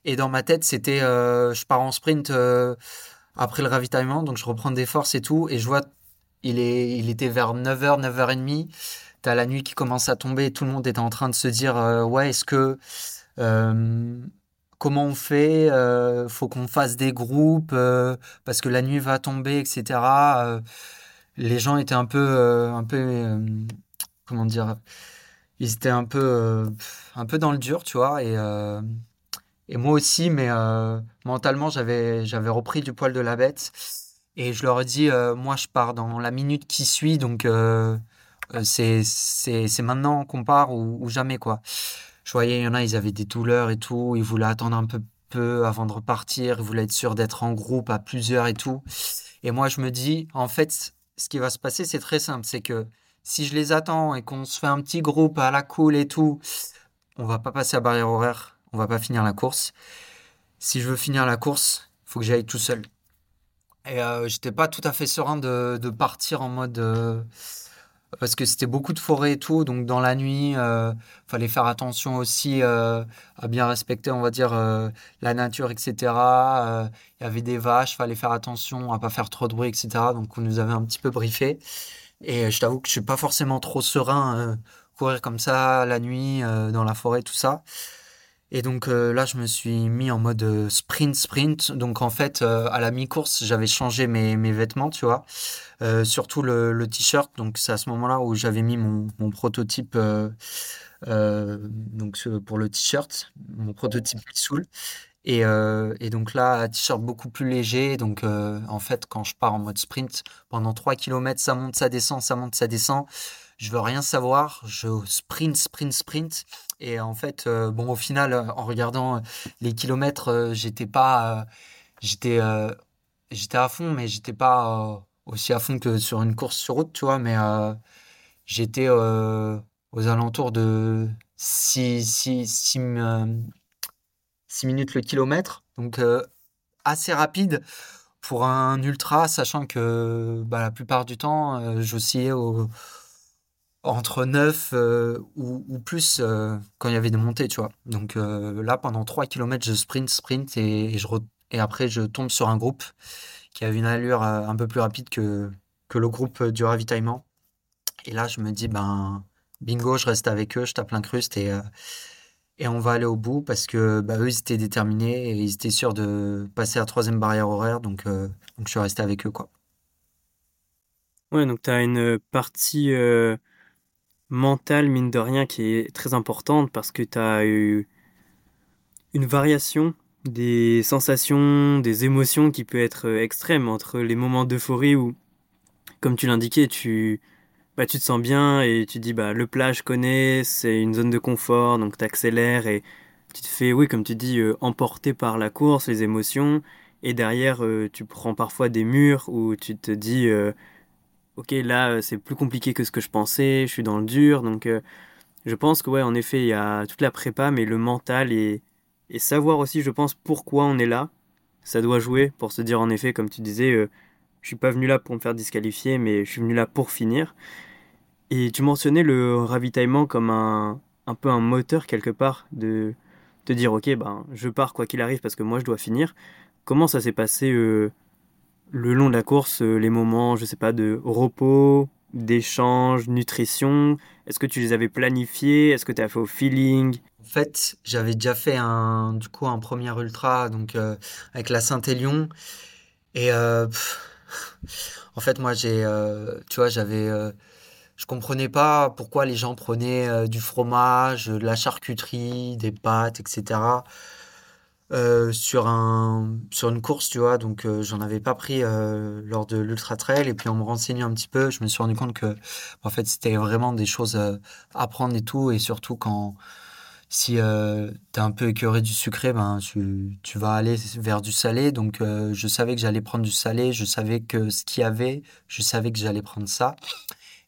et dans ma tête, c'était euh, je pars en sprint euh, après le ravitaillement, donc je reprends des forces et tout. Et je vois, il, est, il était vers 9h, 9h30. T'as la nuit qui commence à tomber tout le monde était en train de se dire Ouais, est-ce que. Comment on fait Faut qu'on fasse des groupes parce que la nuit va tomber, etc. les gens étaient un peu. un peu comment dire Ils étaient un peu, un peu dans le dur, tu vois. Et. Moi aussi, mais euh, mentalement, j'avais, j'avais repris du poil de la bête. Et je leur ai dit, euh, moi, je pars dans la minute qui suit, donc euh, c'est, c'est, c'est maintenant qu'on part ou, jamais, quoi. Je voyais, il y en a, ils avaient des douleurs et tout, ils voulaient attendre un peu, peu avant de repartir, ils voulaient être sûrs d'être en groupe à plusieurs et tout. Et moi, je me dis, en fait, ce qui va se passer, c'est très simple, c'est que si je les attends et qu'on se fait un petit groupe à la cool et tout, on va pas passer à barrière horaire on va pas finir la course. Si je veux finir la course, il faut que j'aille tout seul. Et euh, j'étais pas tout à fait serein de, partir en mode. Euh, parce que c'était beaucoup de forêt et tout, donc dans la nuit, il euh, fallait faire attention aussi à bien respecter, on va dire, la nature, etc. Il y avait des vaches, fallait faire attention à pas faire trop de bruit, etc. Donc on nous avait un petit peu briefé. Et je t'avoue que je suis pas forcément trop serein courir comme ça la nuit dans la forêt, tout ça. Et donc là, je me suis mis en mode sprint, sprint. Donc en fait, à la mi-course, j'avais changé mes, mes, vêtements, tu vois. surtout le, t-shirt. Donc c'est à ce moment-là où j'avais mis mon, mon prototype donc pour le t-shirt, mon prototype Soul. Et, et, donc là, t-shirt beaucoup plus léger. Donc en fait, quand je pars en mode sprint, pendant 3 km, ça monte, ça descend, ça monte, ça descend je veux rien savoir, je sprint, sprint, sprint. Et en fait, euh, bon, au final, en regardant les kilomètres, euh, j'étais pas, euh, j'étais, à fond, mais j'étais pas aussi à fond que sur une course sur route, tu vois. Mais j'étais aux alentours de 6, 6, 6, minutes le kilomètre, donc assez rapide pour un ultra, sachant que bah, la plupart du temps, j'oscillais au entre 9 euh, ou, plus euh, quand il y avait des montées, tu vois. Donc euh, là, pendant 3 km, je sprint, sprint et, je et après, je tombe sur un groupe qui avait une allure un peu plus rapide que, que le groupe du ravitaillement. Et là, je me dis, ben, bingo, je reste avec eux, je tape l'incruste et, et on va aller au bout parce que bah, eux, ils étaient déterminés et ils étaient sûrs de passer la troisième barrière horaire. Donc, donc je suis resté avec eux, quoi. Ouais, donc tu as une partie mentale, mine de rien, qui est très importante parce que tu as eu une variation des sensations, des émotions qui peut être euh, extrême entre les moments d'euphorie où, comme tu l'indiquais, tu, bah, tu te sens bien et tu dis bah, le plat je connais, c'est une zone de confort, donc tu accélères et tu te fais, oui, comme tu dis, euh, emporter par la course, les émotions. Et derrière, euh, tu prends parfois des murs où tu te dis ok, là, euh, c'est plus compliqué que ce que je pensais, je suis dans le dur. Donc, euh, je pense que, ouais, en effet, il y a toute la prépa, mais le mental et, et savoir aussi, je pense, pourquoi on est là, ça doit jouer pour se dire, en effet, comme tu disais, euh, je suis pas venu là pour me faire disqualifier, mais je suis venu là pour finir. Et tu mentionnais le ravitaillement comme un, un peu un moteur quelque part de te dire, ok, ben, je pars quoi qu'il arrive parce que moi, je dois finir. Comment ça s'est passé le long de la course, euh, les moments, je sais pas, de repos, d'échange, nutrition Est-ce que tu les avais planifiés? Est-ce que tu as fait au feeling? En fait, j'avais déjà fait un, du coup, un premier ultra donc, euh, avec la Saint-Élion. Et euh, en fait, moi, j'ai, tu vois, j'avais. je comprenais pas pourquoi les gens prenaient du fromage, de la charcuterie, des pâtes, etc. Euh, sur un sur une course, tu vois, donc euh, j'en avais pas pris euh, lors de l'Ultra Trail. Et puis en me renseignant un petit peu, je me suis rendu compte que en fait, c'était vraiment des choses à prendre et tout. Et surtout quand si tu es un peu écœuré du sucré, ben tu, tu vas aller vers du salé. Donc je savais que j'allais prendre du salé, je savais que ce qu'il y avait, je savais que j'allais prendre ça.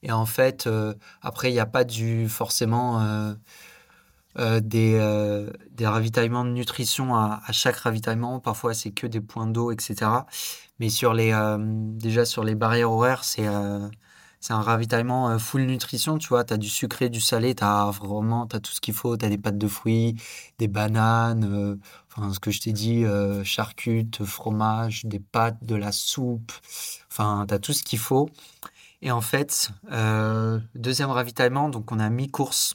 Et en fait, après, il n'y a pas du forcément euh, des, euh, des ravitaillements de nutrition à, chaque ravitaillement. Parfois, c'est que des points d'eau, etc. Mais sur les, euh, déjà sur les barrières horaires, c'est un ravitaillement full nutrition, tu vois, tu as du sucré, du salé, tu as vraiment tout ce qu'il faut, tu as des pâtes de fruits, des bananes, enfin ce que je t'ai dit, charcutes, fromage, des pâtes, de la soupe, enfin tu as tout ce qu'il faut. Et en fait, deuxième ravitaillement, donc on a mi-course,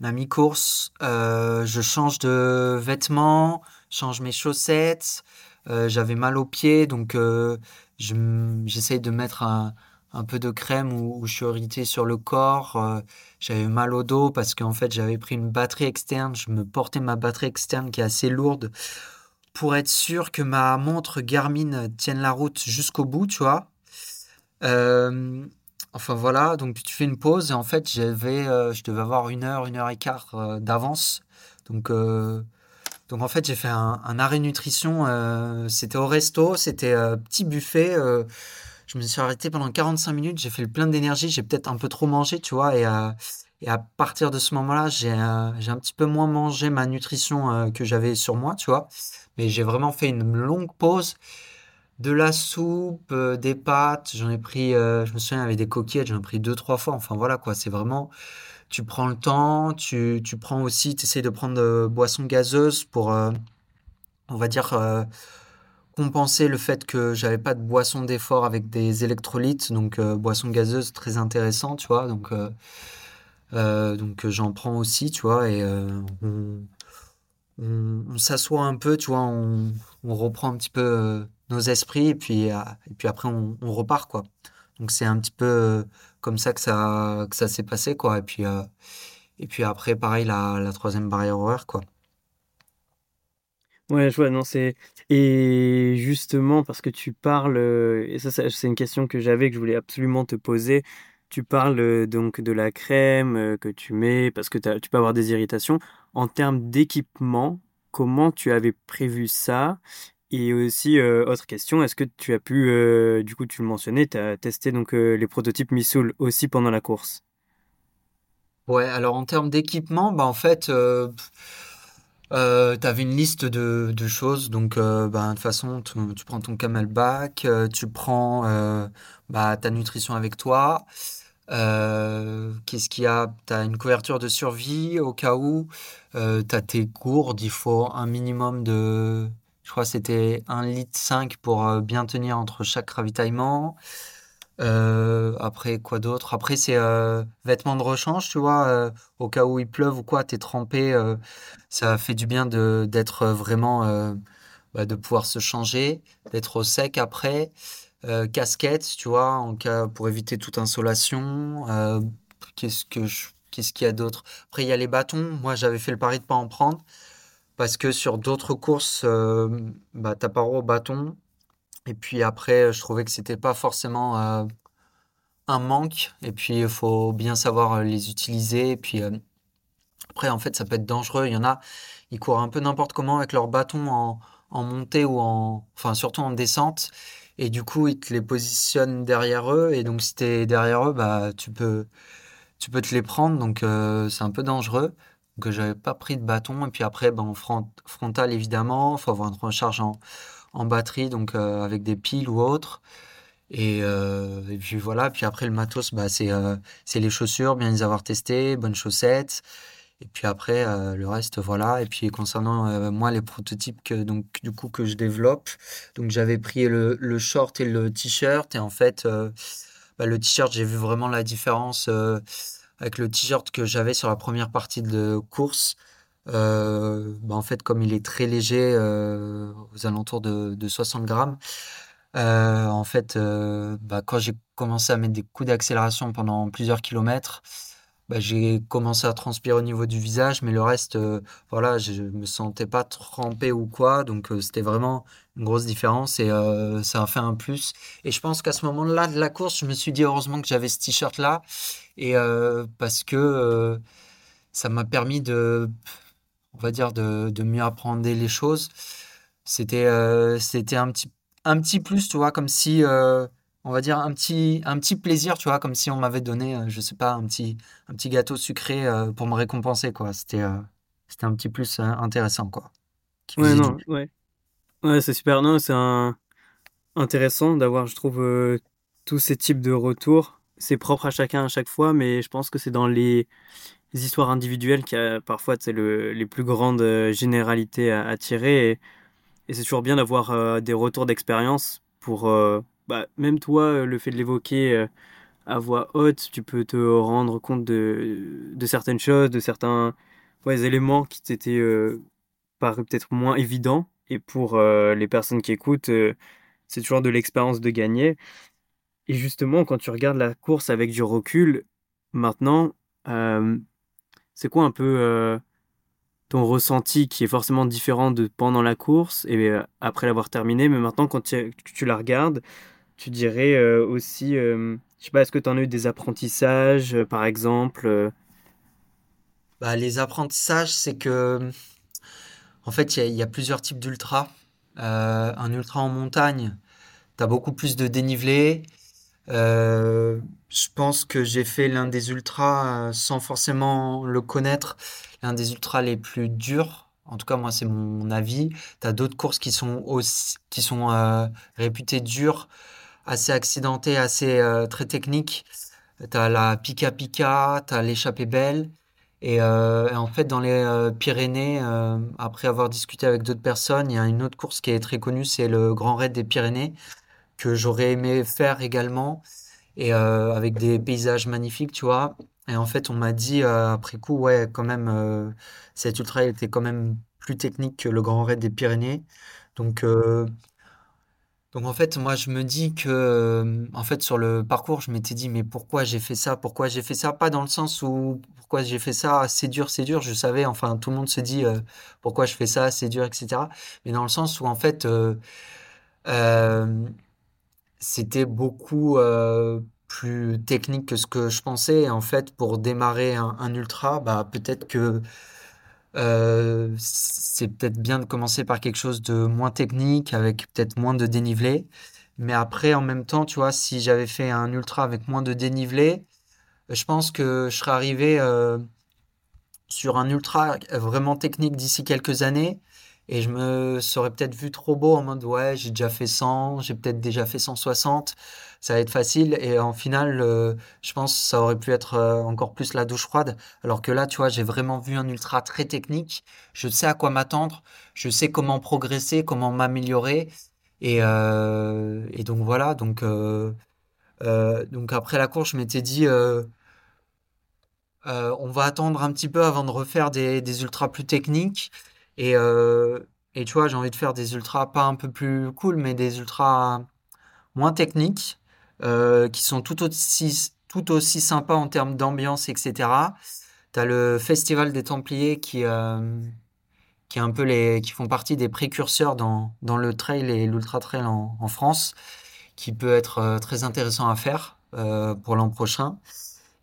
on a mi-course, euh, je change de vêtements, change mes chaussettes, euh, j'avais mal aux pieds, donc euh, j'essaye de mettre un, peu de crème ou, je suis irrité sur le corps. j'avais mal au dos parce qu'en fait j'avais pris une batterie externe, je me portais ma batterie externe qui est assez lourde pour être sûr que ma montre Garmin tienne la route jusqu'au bout, tu vois. Enfin voilà, donc tu fais une pause et en fait j'avais, euh, je devais avoir une heure, une heure et quart euh, d'avance. Donc, euh, donc en fait j'ai fait un, arrêt nutrition. c'était au resto, c'était petit buffet. je me suis arrêté pendant 45 minutes. J'ai fait le plein d'énergie. J'ai peut-être un peu trop mangé, tu vois. Et, et à partir de ce moment-là, j'ai j'ai un petit peu moins mangé ma nutrition que j'avais sur moi, tu vois. Mais j'ai vraiment fait une longue pause de la soupe, euh, des pâtes. J'en ai pris, euh, je me souviens, avec des coquillettes, j'en ai pris deux, trois fois. Enfin voilà quoi, c'est vraiment, tu prends le temps, tu, prends aussi, tu essaies de prendre de boissons gazeuses pour, euh, on va dire, compenser le fait que j'avais pas de boisson d'effort avec des électrolytes. Donc boisson gazeuse, très intéressant, tu vois. Donc, donc j'en prends aussi, tu vois. Et on, s'assoit un peu, tu vois, on, reprend un petit peu euh, nos esprits et puis, et puis après on, repart, quoi. Donc c'est un petit peu comme ça que ça, que ça s'est passé, quoi. Et puis, et puis après, pareil, la, la troisième barrière horaire, quoi. Ouais, je vois, non, c'est. Et justement, parce que tu parles, euh, et ça, c'est une question que j'avais, que je voulais absolument te poser. Tu parles euh, donc de la crème euh, que tu mets, parce que tu peux avoir des irritations. En termes d'équipement, comment tu avais prévu ça? Et aussi, autre question, est-ce que tu as pu, du coup, tu le mentionnais, tu as testé donc les prototypes Missoul aussi pendant la course? Ouais, alors en termes d'équipement, bah en fait, euh, tu avais une liste de, choses, donc euh, bah, de toute façon, tu, prends ton camelback, euh, tu prends euh, bah, ta nutrition avec toi. Euh, qu'est-ce qu'il y a? Tu as une couverture de survie au cas où. Euh, tu as tes gourdes, il faut un minimum de, je crois que c'était un litre 5 pour euh, bien tenir entre chaque ravitaillement. Euh, après, quoi d'autre? Après, c'est euh, vêtements de rechange, tu vois, au cas où il pleuve ou quoi, t'es trempé, ça fait du bien d'être vraiment, bah, de pouvoir se changer, d'être au sec après. Casquette, tu vois, en cas pour éviter toute insolation. Qu'est-ce que qu'il y a d'autre? Après, il y a les bâtons. Moi, j'avais fait le pari de pas en prendre parce que sur d'autres courses, euh, bah, t'as au bâton. Et puis après, je trouvais que c'était pas forcément euh, un manque. Et puis, il faut bien savoir euh, les utiliser. Et puis après, en fait, ça peut être dangereux. Il y en a, ils courent un peu n'importe comment avec leur bâton en, montée ou en, enfin, surtout en descente. Et du coup, ils te les positionnent derrière eux. Et donc, si t'es derrière eux, bah, tu peux, tu peux te les prendre. Donc, c'est un peu dangereux. Donc, j'avais pas pris de bâton. Et puis après, ben, en front, frontal, évidemment, faut avoir une recharge en, en batterie, donc euh, avec des piles ou autres. Et, euh, et puis voilà, puis après le matos, bah, c'est euh, les chaussures, bien les avoir testées, bonnes chaussettes. Et puis après, euh, le reste, voilà. Et puis concernant moi, les prototypes que, donc, du coup, que je développe, donc j'avais pris le, le short et le t-shirt. Et en fait, bah, le t-shirt, j'ai vu vraiment la différence avec le t-shirt que j'avais sur la première partie de course. Euh, bah, en fait, comme il est très léger, euh, aux alentours de, de 60 grammes, euh, en fait, bah, quand j'ai commencé à mettre des coups d'accélération pendant plusieurs kilomètres, bah, j'ai commencé à transpirer au niveau du visage, mais le reste, voilà, je me sentais pas trempé ou quoi, donc c'était vraiment une grosse différence et ça a fait un plus. Et je pense qu'à ce moment-là de la course, je me suis dit heureusement que j'avais ce t-shirt-là et euh, parce que euh, ça m'a permis de, on va dire, de, de mieux apprendre les choses. C'était euh, c'était un petit, un petit plus, tu vois, comme si, on va dire, un petit, un petit plaisir, tu vois, comme si on m'avait donné, je sais pas, un petit, un petit gâteau sucré euh, pour me récompenser, quoi. C'était euh, c'était un petit plus euh, intéressant, quoi, Ouais, du non, bien. ouais. Ouais, c'est super. Non, c'est un... intéressant d'avoir, je trouve, tous ces types de retours. C'est propre à chacun à chaque fois, mais je pense que c'est dans les histoires individuelles qu'il y a parfois, le, les plus grandes euh, généralités à, tirer. Et, c'est toujours bien d'avoir euh, des retours d'expérience pour, euh, bah, même toi, le fait de l'évoquer à voix haute, tu peux te rendre compte de, certaines choses, de certains éléments qui t'étaient paraît peut-être moins évident. Et pour les personnes qui écoutent, c'est toujours de l'expérience de gagner. Et justement, quand tu regardes la course avec du recul, maintenant, euh, c'est quoi un peu euh, ton ressenti qui est forcément différent de pendant la course et euh, après l'avoir terminée, mais maintenant quand tu, tu la regardes, tu dirais aussi, je sais pas, est-ce que tu en as eu des apprentissages, par exemple Bah, les apprentissages, c'est que, en fait, il y y a plusieurs types d'ultra. Un ultra en montagne, t'as beaucoup plus de dénivelé. Euh, je pense que j'ai fait l'un des ultras, euh, sans forcément le connaître, l'un des ultras les plus durs. En tout cas, moi, c'est mon avis. T'as d'autres courses qui sont aussi, qui sont euh, réputées dures, assez accidentées, assez très techniques. T'as la Pika Pika, t'as l'échappée belle. Et, et en fait, dans les Pyrénées, après avoir discuté avec d'autres personnes, il y a une autre course qui est très connue, c'est le Grand Raid des Pyrénées, que j'aurais aimé faire également et euh, avec des paysages magnifiques, tu vois. Et en fait, on m'a dit euh, après coup, ouais, quand même, euh, cet ultra était quand même plus technique que le Grand Raid des Pyrénées. Donc, donc en fait, moi, je me dis que, en fait, sur le parcours, je m'étais dit, mais pourquoi j'ai fait ça? Pourquoi j'ai fait ça? Pas dans le sens où, pourquoi j'ai fait ça? C'est dur, c'est dur. Je savais, enfin, tout le monde se dit, pourquoi je fais ça? C'est dur, etc. Mais dans le sens où, en fait, c'était beaucoup plus technique que ce que je pensais. en fait, pour démarrer un, ultra, bah, peut-être que euh, c'est peut-être bien de commencer par quelque chose de moins technique, avec peut-être moins de dénivelé. Mais après, en même temps, tu vois, si j'avais fait un ultra avec moins de dénivelé, je pense que je serais arrivé euh, sur un ultra vraiment technique d'ici quelques années. Et je me serais peut-être vu trop beau en mode ouais, j'ai déjà fait 100, j'ai peut-être déjà fait 160, ça va être facile. Et en final, euh, je pense que ça aurait pu être euh, encore plus la douche froide. Alors que là, tu vois, j'ai vraiment vu un ultra très technique. Je sais à quoi m'attendre, je sais comment progresser, comment m'améliorer. Et, euh, donc voilà, donc, donc après la course, je m'étais dit. on va attendre un petit peu avant de refaire des, des ultras plus techniques. Et, euh, et tu vois, j'ai envie de faire des ultras pas un peu plus cool, mais des ultras moins techniques, euh, qui sont tout aussi, tout aussi sympas en termes d'ambiance, etc. Tu as le Festival des Templiers qui, euh, qui, est un peu les, qui font partie des précurseurs dans, dans le trail et l'ultra trail en, France, qui peut être très intéressant à faire pour l'an prochain.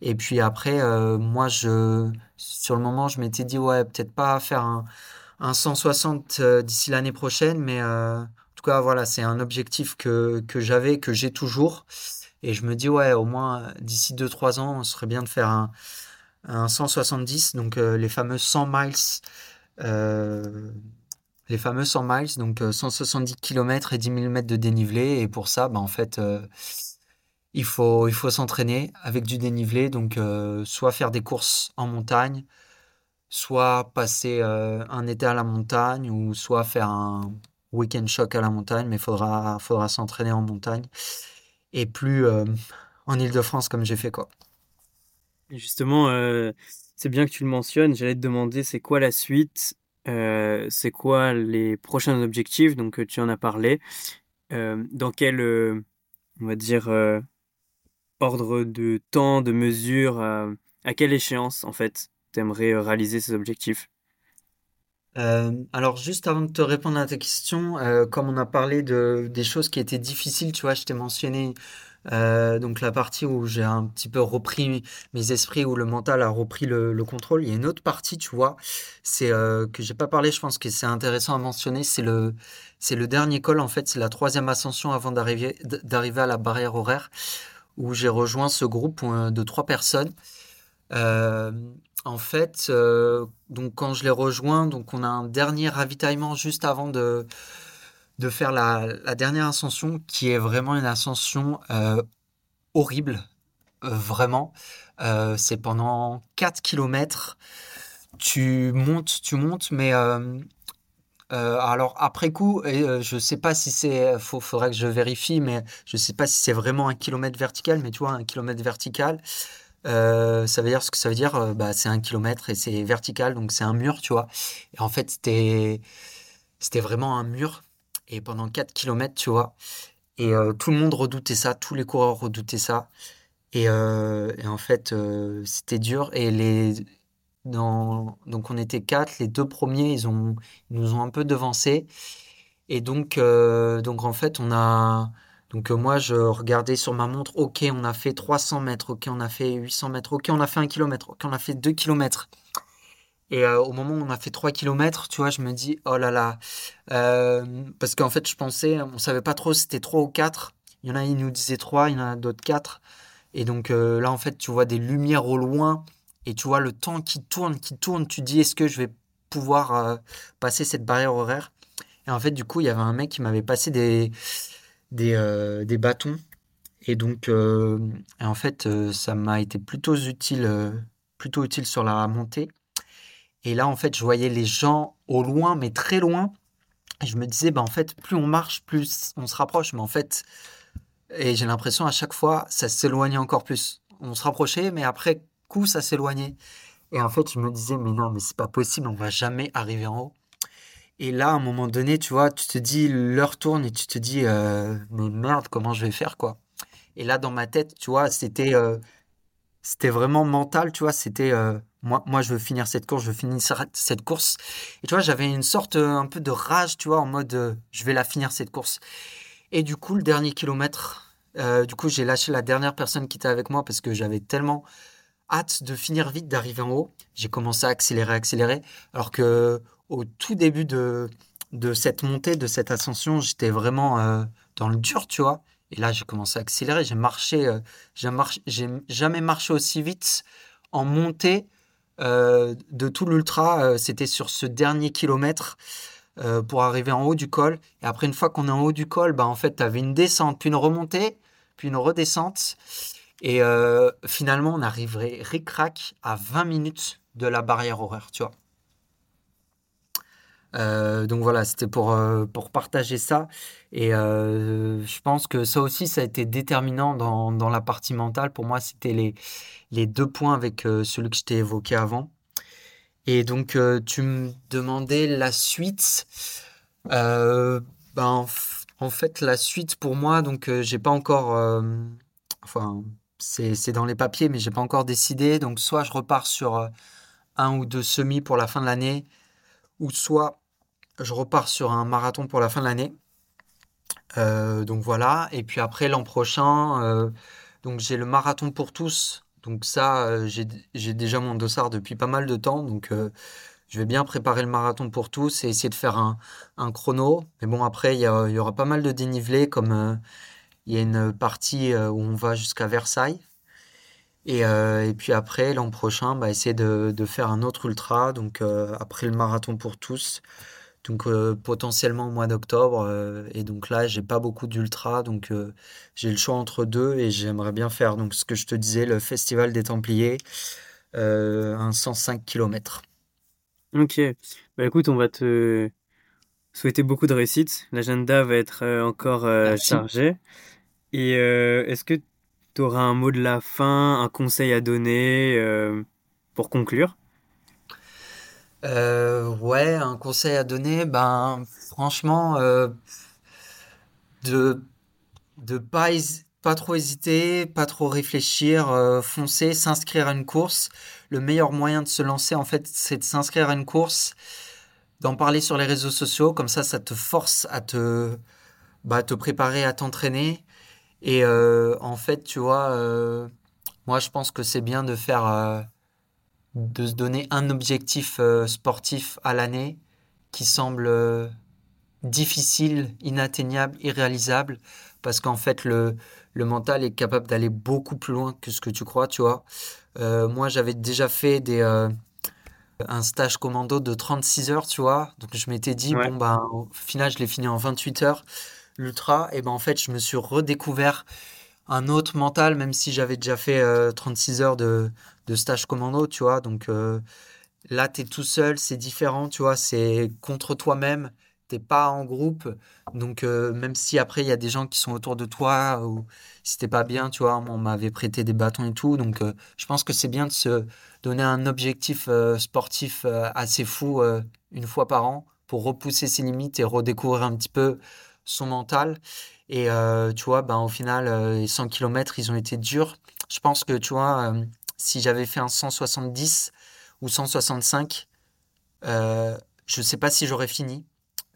Et puis après, moi, je, sur le moment, je m'étais dit, ouais, peut-être pas faire un un 160 euh, d'ici l'année prochaine, mais euh, en tout cas, voilà, c'est un objectif que, que j'avais, que j'ai toujours. Et je me dis, ouais, au moins d'ici 2-3 ans, on serait bien de faire un, un 170, donc euh, les fameux 100 miles. les fameux 100 miles, donc 170 km et 10 000 mètres de dénivelé. Et pour ça, bah, en fait, il faut, il faut s'entraîner avec du dénivelé, donc soit faire des courses en montagne, soit passer euh, un été à la montagne ou soit faire un week-end choc à la montagne, mais il faudra, faudra s'entraîner en montagne et plus euh, en Ile-de-France comme j'ai fait quoi. justement, euh, c'est bien que tu le mentionnes. J'allais te demander c'est quoi la suite, c'est quoi les prochains objectifs? Donc tu en as parlé. dans quel, on va dire, ordre de temps, de mesure, à quelle échéance en fait? Tu aimerais euh, réaliser ces objectifs? Euh, alors juste avant de te répondre à ta question, euh, comme on a parlé de des choses qui étaient difficiles, tu vois, je t'ai mentionné donc la partie où j'ai un petit peu repris mes esprits, où le mental a repris le, contrôle. Il y a une autre partie, tu vois, c'est que j'ai pas parlé. Je pense que c'est intéressant à mentionner. C'est le c'est le dernier col en fait, c'est la troisième ascension avant d'arriver d'arriver à la barrière horaire où j'ai rejoint ce groupe de trois personnes. En fait, euh, donc quand je les rejoins, donc on a un dernier ravitaillement juste avant de, de faire la, dernière ascension, qui est vraiment une ascension euh, horrible, euh, vraiment. c'est pendant 4 km. Tu montes, tu montes, mais alors après coup, et, je sais pas si c'est, faut, faudrait que je vérifie, mais je sais pas si c'est vraiment un kilomètre vertical, mais tu vois, un kilomètre vertical, euh, ça veut dire ce que ça veut dire, euh, bah, c'est un kilomètre et c'est vertical, donc c'est un mur, tu vois. Et en fait, c'était, vraiment un mur. Et pendant 4 kilomètres, tu vois. Et euh, tout le monde redoutait ça, tous les coureurs redoutaient ça. Et, en fait, c'était dur. Et les, donc on était quatre, les deux premiers, ils, ont, nous ont un peu devancés. Et donc, donc en fait, on a donc euh, moi, je regardais sur ma montre, ok, on a fait 300 mètres, ok, on a fait 800 mètres, ok, on a fait 1 km, ok, on a fait 2 km. Et euh, au moment où on a fait 3 km, tu vois, je me dis, oh là là. Euh, parce qu'en fait, je pensais, on savait pas trop si c'était 3 ou 4. Il y en a, ils nous disaient 3, il y en a d'autres 4. Et donc là, en fait, tu vois des lumières au loin et tu vois le temps qui tourne, qui tourne. Tu dis, est-ce que je vais pouvoir passer cette barrière horaire? Et en fait, du coup, il y avait un mec qui m'avait passé des des, euh, des bâtons. Et donc, euh, en fait, euh, ça m'a été plutôt utile, plutôt utile sur la montée. Et là, en fait, je voyais les gens au loin, mais très loin. Et je me disais, bah, en fait, plus on marche, plus on se rapproche. Mais en fait, et j'ai l'impression à chaque fois, ça s'éloignait encore plus. On se rapprochait, mais après coup, ça s'éloignait. Et en fait, je me disais, mais non, mais c'est pas possible, on va jamais arriver en haut. Et là, à un moment donné, tu vois, tu te dis, l'heure tourne et tu te dis, euh, mais merde, comment je vais faire, quoi. Et là, dans ma tête, tu vois, c'était euh, c'était vraiment mental, tu vois, c'était euh, moi, moi, je veux finir cette course, je veux finir cette course. Et tu vois, j'avais une sorte un peu de rage, tu vois, en mode, je vais la finir cette course. Et du coup, le dernier kilomètre, du coup, j'ai lâché la dernière personne qui était avec moi parce que j'avais tellement hâte de finir vite, d'arriver en haut. J'ai commencé à accélérer, accélérer, alors que au tout début de, cette montée, de cette ascension, j'étais vraiment euh, dans le dur, tu vois. Et là, j'ai commencé à accélérer. J'ai marché, euh, j'ai jamais marché aussi vite en montée euh, de tout l'ultra. C'était sur ce dernier kilomètre pour arriver en haut du col. Et après, une fois qu'on est en haut du col, bah, en fait, tu avais une descente, puis une remontée, puis une redescente. Et finalement, on arriverait ric-rac à 20 minutes de la barrière horaire, tu vois. Euh, donc voilà, c'était pour, euh, pour partager ça. Et euh, je pense que ça aussi, ça a été déterminant dans, dans la partie mentale. Pour moi, c'était les, les deux points avec celui que je t'ai évoqué avant. Et donc, tu me demandais la suite. ben, en fait, la suite pour moi, donc j'ai pas encore. enfin, c'est dans les papiers, mais j'ai pas encore décidé. Donc, soit je repars sur un ou deux semis pour la fin de l'année, ou soit je repars sur un marathon pour la fin de l'année. Euh, donc voilà. Et puis après, l'an prochain, euh, donc j'ai le marathon pour tous. Donc ça, euh, j'ai déjà mon dossard depuis pas mal de temps. Donc je vais bien préparer le marathon pour tous et essayer de faire un, chrono. Mais bon, après, il y, aura pas mal de dénivelé, comme il y a une partie où on va jusqu'à Versailles. Et, puis après, l'an prochain, bah, essayer de, faire un autre ultra. Donc après le marathon pour tous, donc euh, potentiellement au mois d'octobre. Euh, et donc là, j'ai pas beaucoup d'ultra, donc euh, j'ai le choix entre deux et j'aimerais bien faire donc ce que je te disais, le Festival des Templiers, un 105 km. Ok, bah écoute, on va te souhaiter beaucoup de réussite. L'agenda va être encore chargé. Et est-ce que tu auras un mot de la fin, un conseil à donner pour conclure? Euh, ouais, un conseil à donner, ben franchement, euh, de de pas pas trop hésiter, pas trop réfléchir, euh, foncer, s'inscrire à une course. Le meilleur moyen de se lancer, en fait, c'est de s'inscrire à une course, d'en parler sur les réseaux sociaux, comme ça, ça te force à te bah, te préparer, à t'entraîner. Et en fait, tu vois, moi, je pense que c'est bien de faire de se donner un objectif euh, sportif à l'année qui semble euh, difficile, inatteignable, irréalisable, parce qu'en fait le, le mental est capable d'aller beaucoup plus loin que ce que tu crois, tu vois. Euh, moi j'avais déjà fait des, un stage commando de 36 heures, tu vois, donc je m'étais dit, bon ben au final je l'ai fini en 28 heures, l'ultra, et ben en fait je me suis redécouvert un autre mental, même si j'avais déjà fait 36 heures de, de stage commando, tu vois. Donc euh, là, tu es tout seul, c'est différent, tu vois, c'est contre toi-même, t'es pas en groupe. Donc euh, même si après, il y a des gens qui sont autour de toi, ou si t'es pas bien, tu vois, on m'avait prêté des bâtons et tout. Donc euh, je pense que c'est bien de se donner un objectif sportif assez fou une fois par an pour repousser ses limites et redécouvrir un petit peu son mental. Et tu vois, ben, au final, les 100 km, ils ont été durs. Je pense que, tu vois, si j'avais fait un 170 ou 165, euh, je ne sais pas si j'aurais fini.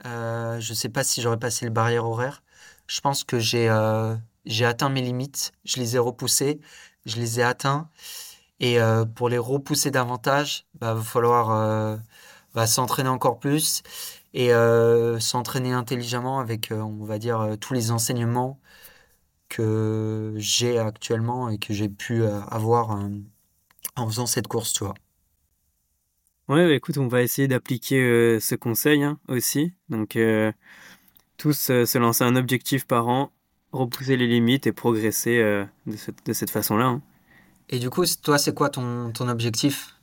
Euh, je ne sais pas si j'aurais passé le barrière horaire. Je pense que j'ai euh, j'ai atteint mes limites. Je les ai repoussées. Je les ai atteints. Et pour les repousser davantage, il bah, va falloir bah, s'entraîner encore plus et s'entraîner intelligemment avec, on va dire, tous les enseignements que j'ai actuellement et que j'ai pu avoir en faisant cette course, tu vois. Ouais, bah, écoute, on va essayer d'appliquer euh, ce conseil hein, aussi. Donc, euh, tous euh, se lancer un objectif par an, repousser les limites et progresser de, cette, de cette façon-là. Hein. Et du coup, toi, c'est quoi ton, ton objectif?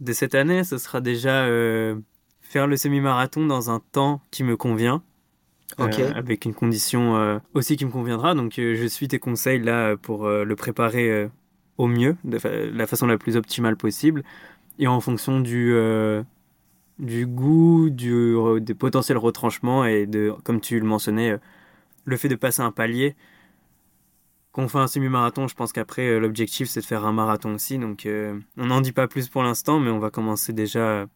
De cette année, ce sera déjà faire le semi-marathon dans un temps qui me convient. avec une condition aussi qui me conviendra. Donc, je suis tes conseils là pour le préparer au mieux, de la façon la plus optimale possible, et en fonction du, euh, du goût, du, des potentiels retranchements et de, comme tu le mentionnais, le fait de passer un palier. Qu'on fait un semi-marathon, je pense qu'après, l'objectif, c'est de faire un marathon aussi. Donc, on n'en dit pas plus pour l'instant, mais on va commencer déjà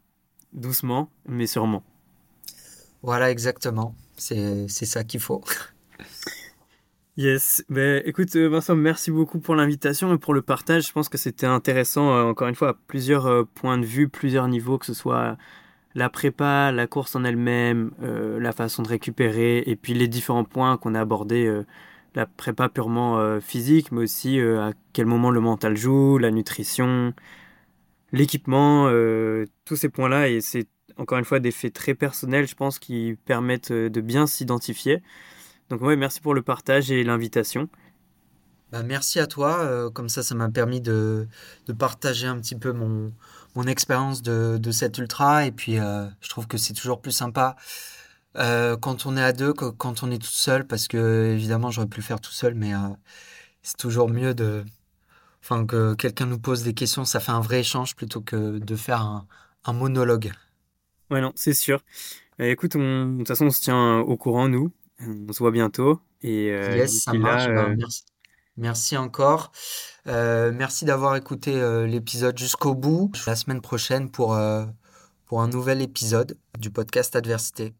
doucement, mais sûrement. Voilà, exactement. C'est ça qu'il faut. Yes. Ben, écoute, euh, Vincent, merci beaucoup pour l'invitation et pour le partage. Je pense que c'était intéressant, euh, encore une fois, à plusieurs euh, points de vue, plusieurs niveaux, que ce soit la prépa, la course en elle-même, la façon de récupérer, et puis les différents points qu'on a abordés, la prépa purement physique, mais aussi à quel moment le mental joue, la nutrition, l'équipement, tous ces points-là. Et c'est encore une fois des faits très personnels, je pense, qui permettent de bien s'identifier. Donc ouais, merci pour le partage et l'invitation. Bah, merci à toi. Euh, comme ça, ça m'a permis de, de, partager un petit peu mon, mon expérience de, de cet ultra. Et puis, euh, je trouve que c'est toujours plus sympa euh, quand on est à deux que quand on est tout seul. Parce que, évidemment, j'aurais pu le faire tout seul, mais c'est toujours mieux de, enfin, que quelqu'un nous pose des questions. Ça fait un vrai échange plutôt que de faire un, un monologue. Ouais, non, c'est sûr. écoute, de toute façon, on se tient au courant, nous. On se voit bientôt. Et, euh, yes, ça marche. Ben, euh, merci. encore. Euh, merci d'avoir écouté l'épisode jusqu'au bout. La semaine prochaine pour, pour un nouvel épisode du podcast Adversité.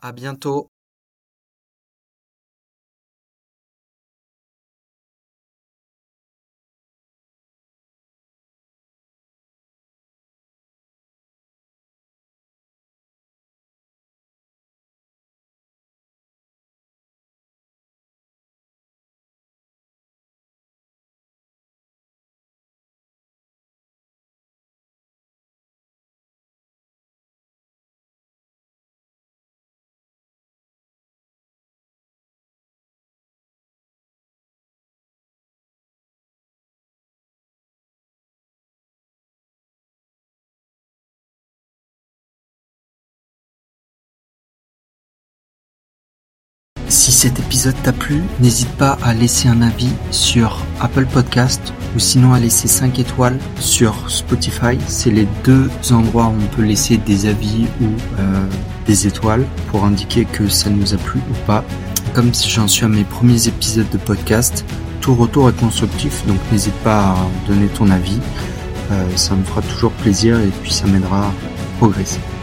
À bientôt. Si cet épisode t'a plu, n'hésite pas à laisser un avis sur Apple Podcast ou sinon à laisser 5 étoiles sur Spotify. C'est les deux endroits où on peut laisser des avis ou euh, des étoiles pour indiquer que ça nous a plu ou pas. Comme si j'en suis à mes premiers épisodes de podcast, tout retour est constructif, donc n'hésite pas à donner ton avis. Euh, ça me fera toujours plaisir et puis ça m'aidera à progresser.